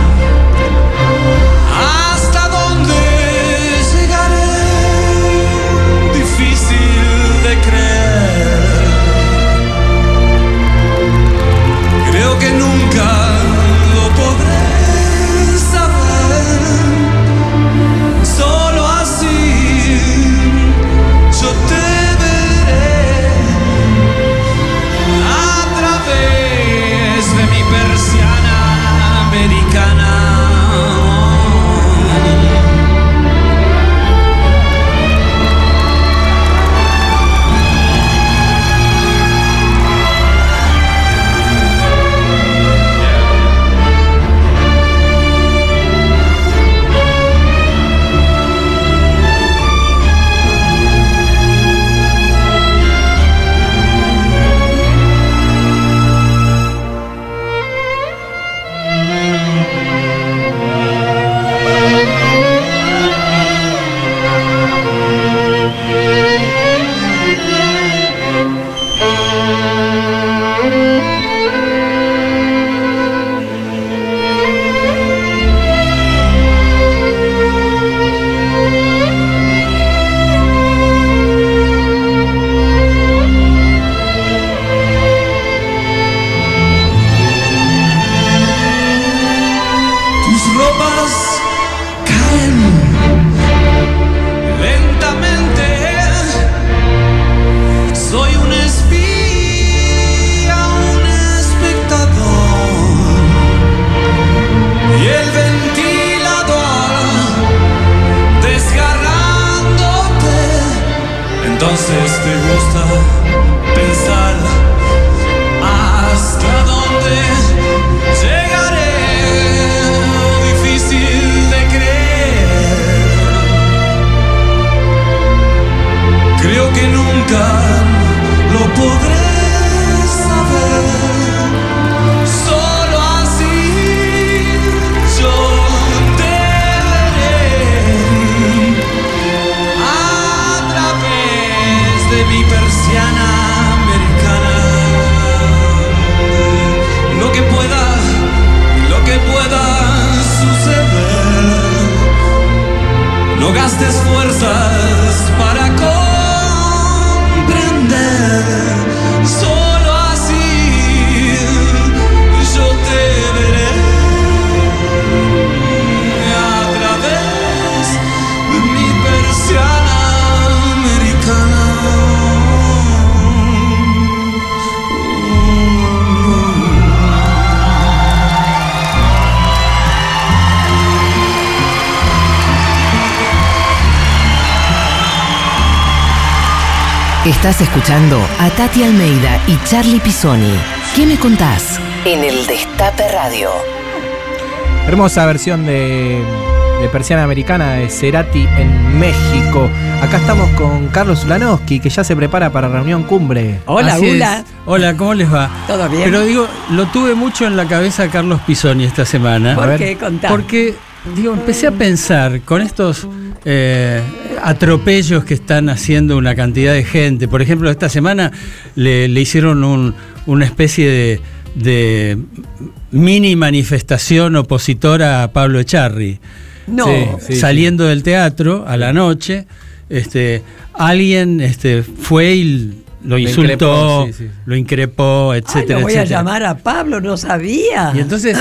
gastes fuerzas Estás escuchando a Tati Almeida y Charlie Pisoni. ¿Qué me contás? En el Destape Radio. Hermosa versión de, de Persiana Americana de Cerati en México. Acá estamos con Carlos Ulanowski, que ya se prepara para reunión cumbre. Hola, Así es. hola. Hola, ¿cómo les va? ¿Todo bien? Pero digo, lo tuve mucho en la cabeza Carlos Pisoni esta semana. ¿Por qué? Contá. Porque, digo, empecé a pensar con estos eh, atropellos que están haciendo una cantidad de gente. Por ejemplo, esta semana le, le hicieron un- una especie de, de mini manifestación opositora a Pablo Echarri. No. Sí, Sí, saliendo del teatro a la noche, este, alguien este, fue y lo Lo insultó, increpó, sí, sí. lo increpó, Ay, etcétera, lo voy a llamar a Pablo, no sabía. Y entonces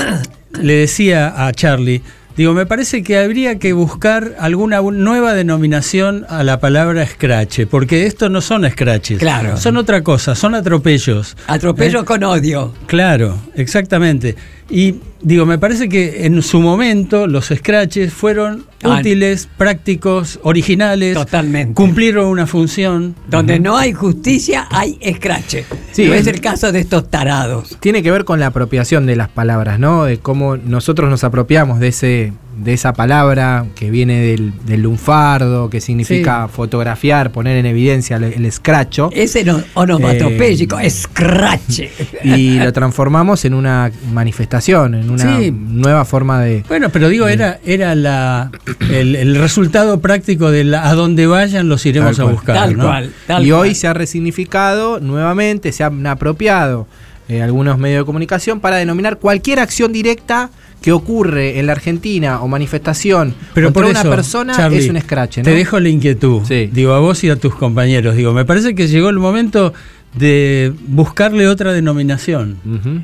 le decía a Charlie, digo, me parece que habría que buscar alguna nueva denominación a la palabra escrache, porque estos no son escraches. Claro. Son otra cosa, son atropellos. Atropello ¿Eh? con odio. Claro, exactamente. Y digo, me parece que en su momento los scratches fueron Ah. útiles, prácticos, originales. Totalmente. Cumplieron una función. Donde no hay justicia, hay escrache. Sí, no es- el caso de estos tarados. Tiene que ver con la apropiación de las palabras, ¿no? De cómo nosotros nos apropiamos de ese de esa palabra que viene del, del lunfardo, que significa fotografiar, poner en evidencia el, el escracho. Ese no, onomatopéyico, escrache. <laughs> Y lo transformamos en una manifestación, en una Sí. nueva forma de. Bueno, pero digo, era, era la, el, el resultado práctico de la, a donde vayan los iremos Tal a cual. buscar. Tal ¿no? cual. Tal y hoy se ha resignificado nuevamente, se han apropiado eh, algunos medios de comunicación para denominar cualquier acción directa que ocurre en la Argentina o manifestación Pero contra por una eso, persona Charlie, es un escrache, ¿no? Te dejo la inquietud. Digo, a vos y a tus compañeros. Digo, me parece que llegó el momento de buscarle otra denominación,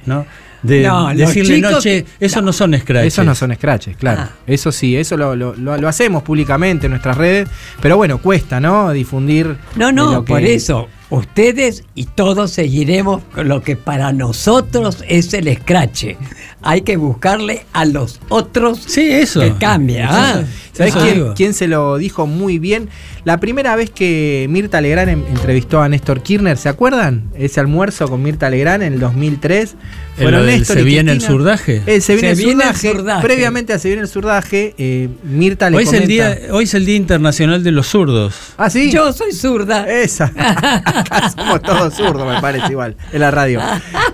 ¿no? De No, decirle, no, che, eso no. no, son scratches. Esos no son scratches, claro. Ah. Eso sí, eso lo, lo- lo- lo hacemos públicamente en nuestras redes, pero bueno, cuesta, ¿no? Difundir. No, no, lo que- por eso. Ustedes y todos seguiremos con lo que para nosotros es el escrache. Hay que buscarle a los otros sí, eso. que cambia. ¿ah? ¿Sabés quién, quién se lo dijo muy bien? La primera vez que Mirta Legrand en- entrevistó a Néstor Kirchner, ¿se acuerdan? Ese almuerzo con Mirta Legrand en el 2003. ¿En lo del Se y viene el surdaje? Eh, se viene, Se el, viene el surdaje. Previamente a Se viene el surdaje, eh, Mirta le Hoy es, el día, hoy es el Día Internacional de los Zurdos. ¿Ah, sí? Yo soy zurda. Esa. Acá <laughs> <laughs> somos todos zurdos, me parece igual, en la radio.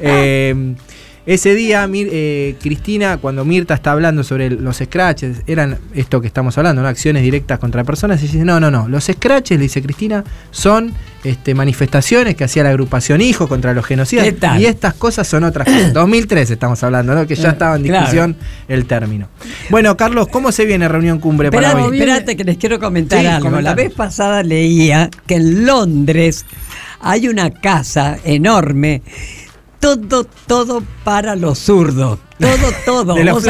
Eh, <laughs> ese día, Mir- eh, Cristina, cuando Mirta está hablando sobre el- los scratches, eran esto que estamos hablando, ¿no? acciones directas contra personas, y dice, no, no, no, los scratches, le dice Cristina, son este, manifestaciones que hacía la agrupación Hijo contra los genocidas, y estas cosas son otras cosas. <coughs> 2003 estamos hablando, ¿no? que ya estaba en Claro. discusión el término. Bueno, Carlos, ¿cómo se viene reunión cumbre para Espérate, hoy? espérate que les quiero comentar Sí, algo. La vez pasada leía que en Londres hay una casa enorme, todo, todo para los zurdos. Todo, <laughs> todo. De los.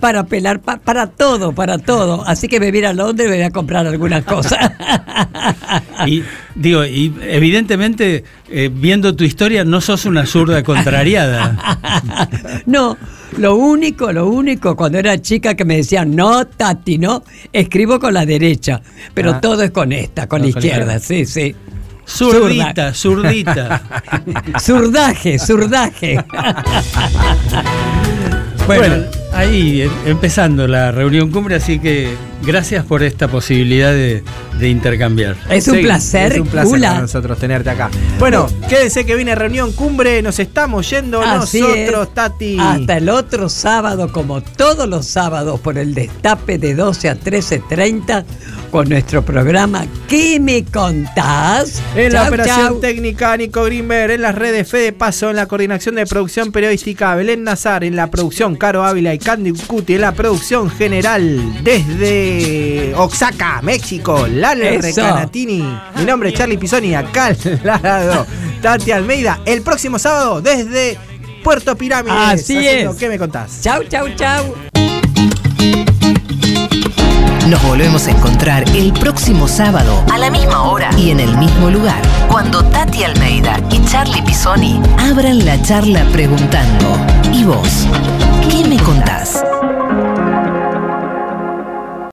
Para pelar, pa- para todo, para todo. Así que me voy a ir a Londres y me voy a comprar algunas cosas. <laughs> Y digo, y evidentemente, eh, viendo tu historia, no sos una zurda contrariada. <laughs> No, lo único, lo único, cuando era chica que me decían, no, Tati, no, escribo con la derecha, pero Ah. todo es con esta, con No, la izquierda. sí, sí. Zurdita, zurdita. <laughs> Zurdaje, zurdaje. Bueno, ahí eh, empezando la reunión cumbre, así que gracias por esta posibilidad de, de intercambiar. Es un Sí, placer, Es un placer Gula. para nosotros tenerte acá. Bueno, quédense que viene reunión cumbre, nos estamos yendo Así nosotros, es. Tati. Hasta el otro sábado, como todos los sábados, por el destape de 12 a 13.30, con nuestro programa ¿Qué me contás? En la operación chau. técnica Nico Greenberg, en las redes Fede Paso, en la coordinación de producción periodística Belén Nazar, en la producción Caro Ávila y Candy Cuti, en la producción general desde Oaxaca, México, Lale Eso. Recanatini. Mi nombre es Charlie Pisoni, acá al <laughs> lado Tati Almeida. El próximo sábado desde Puerto Pirámides. Así es. ¿Qué me contás? Chau, chau, chau. Nos volvemos a encontrar el próximo sábado a la misma hora y en el mismo lugar, cuando Tati Almeida y Charlie Pisoni abran la charla preguntando, ¿Y vos? ¿Qué me contás?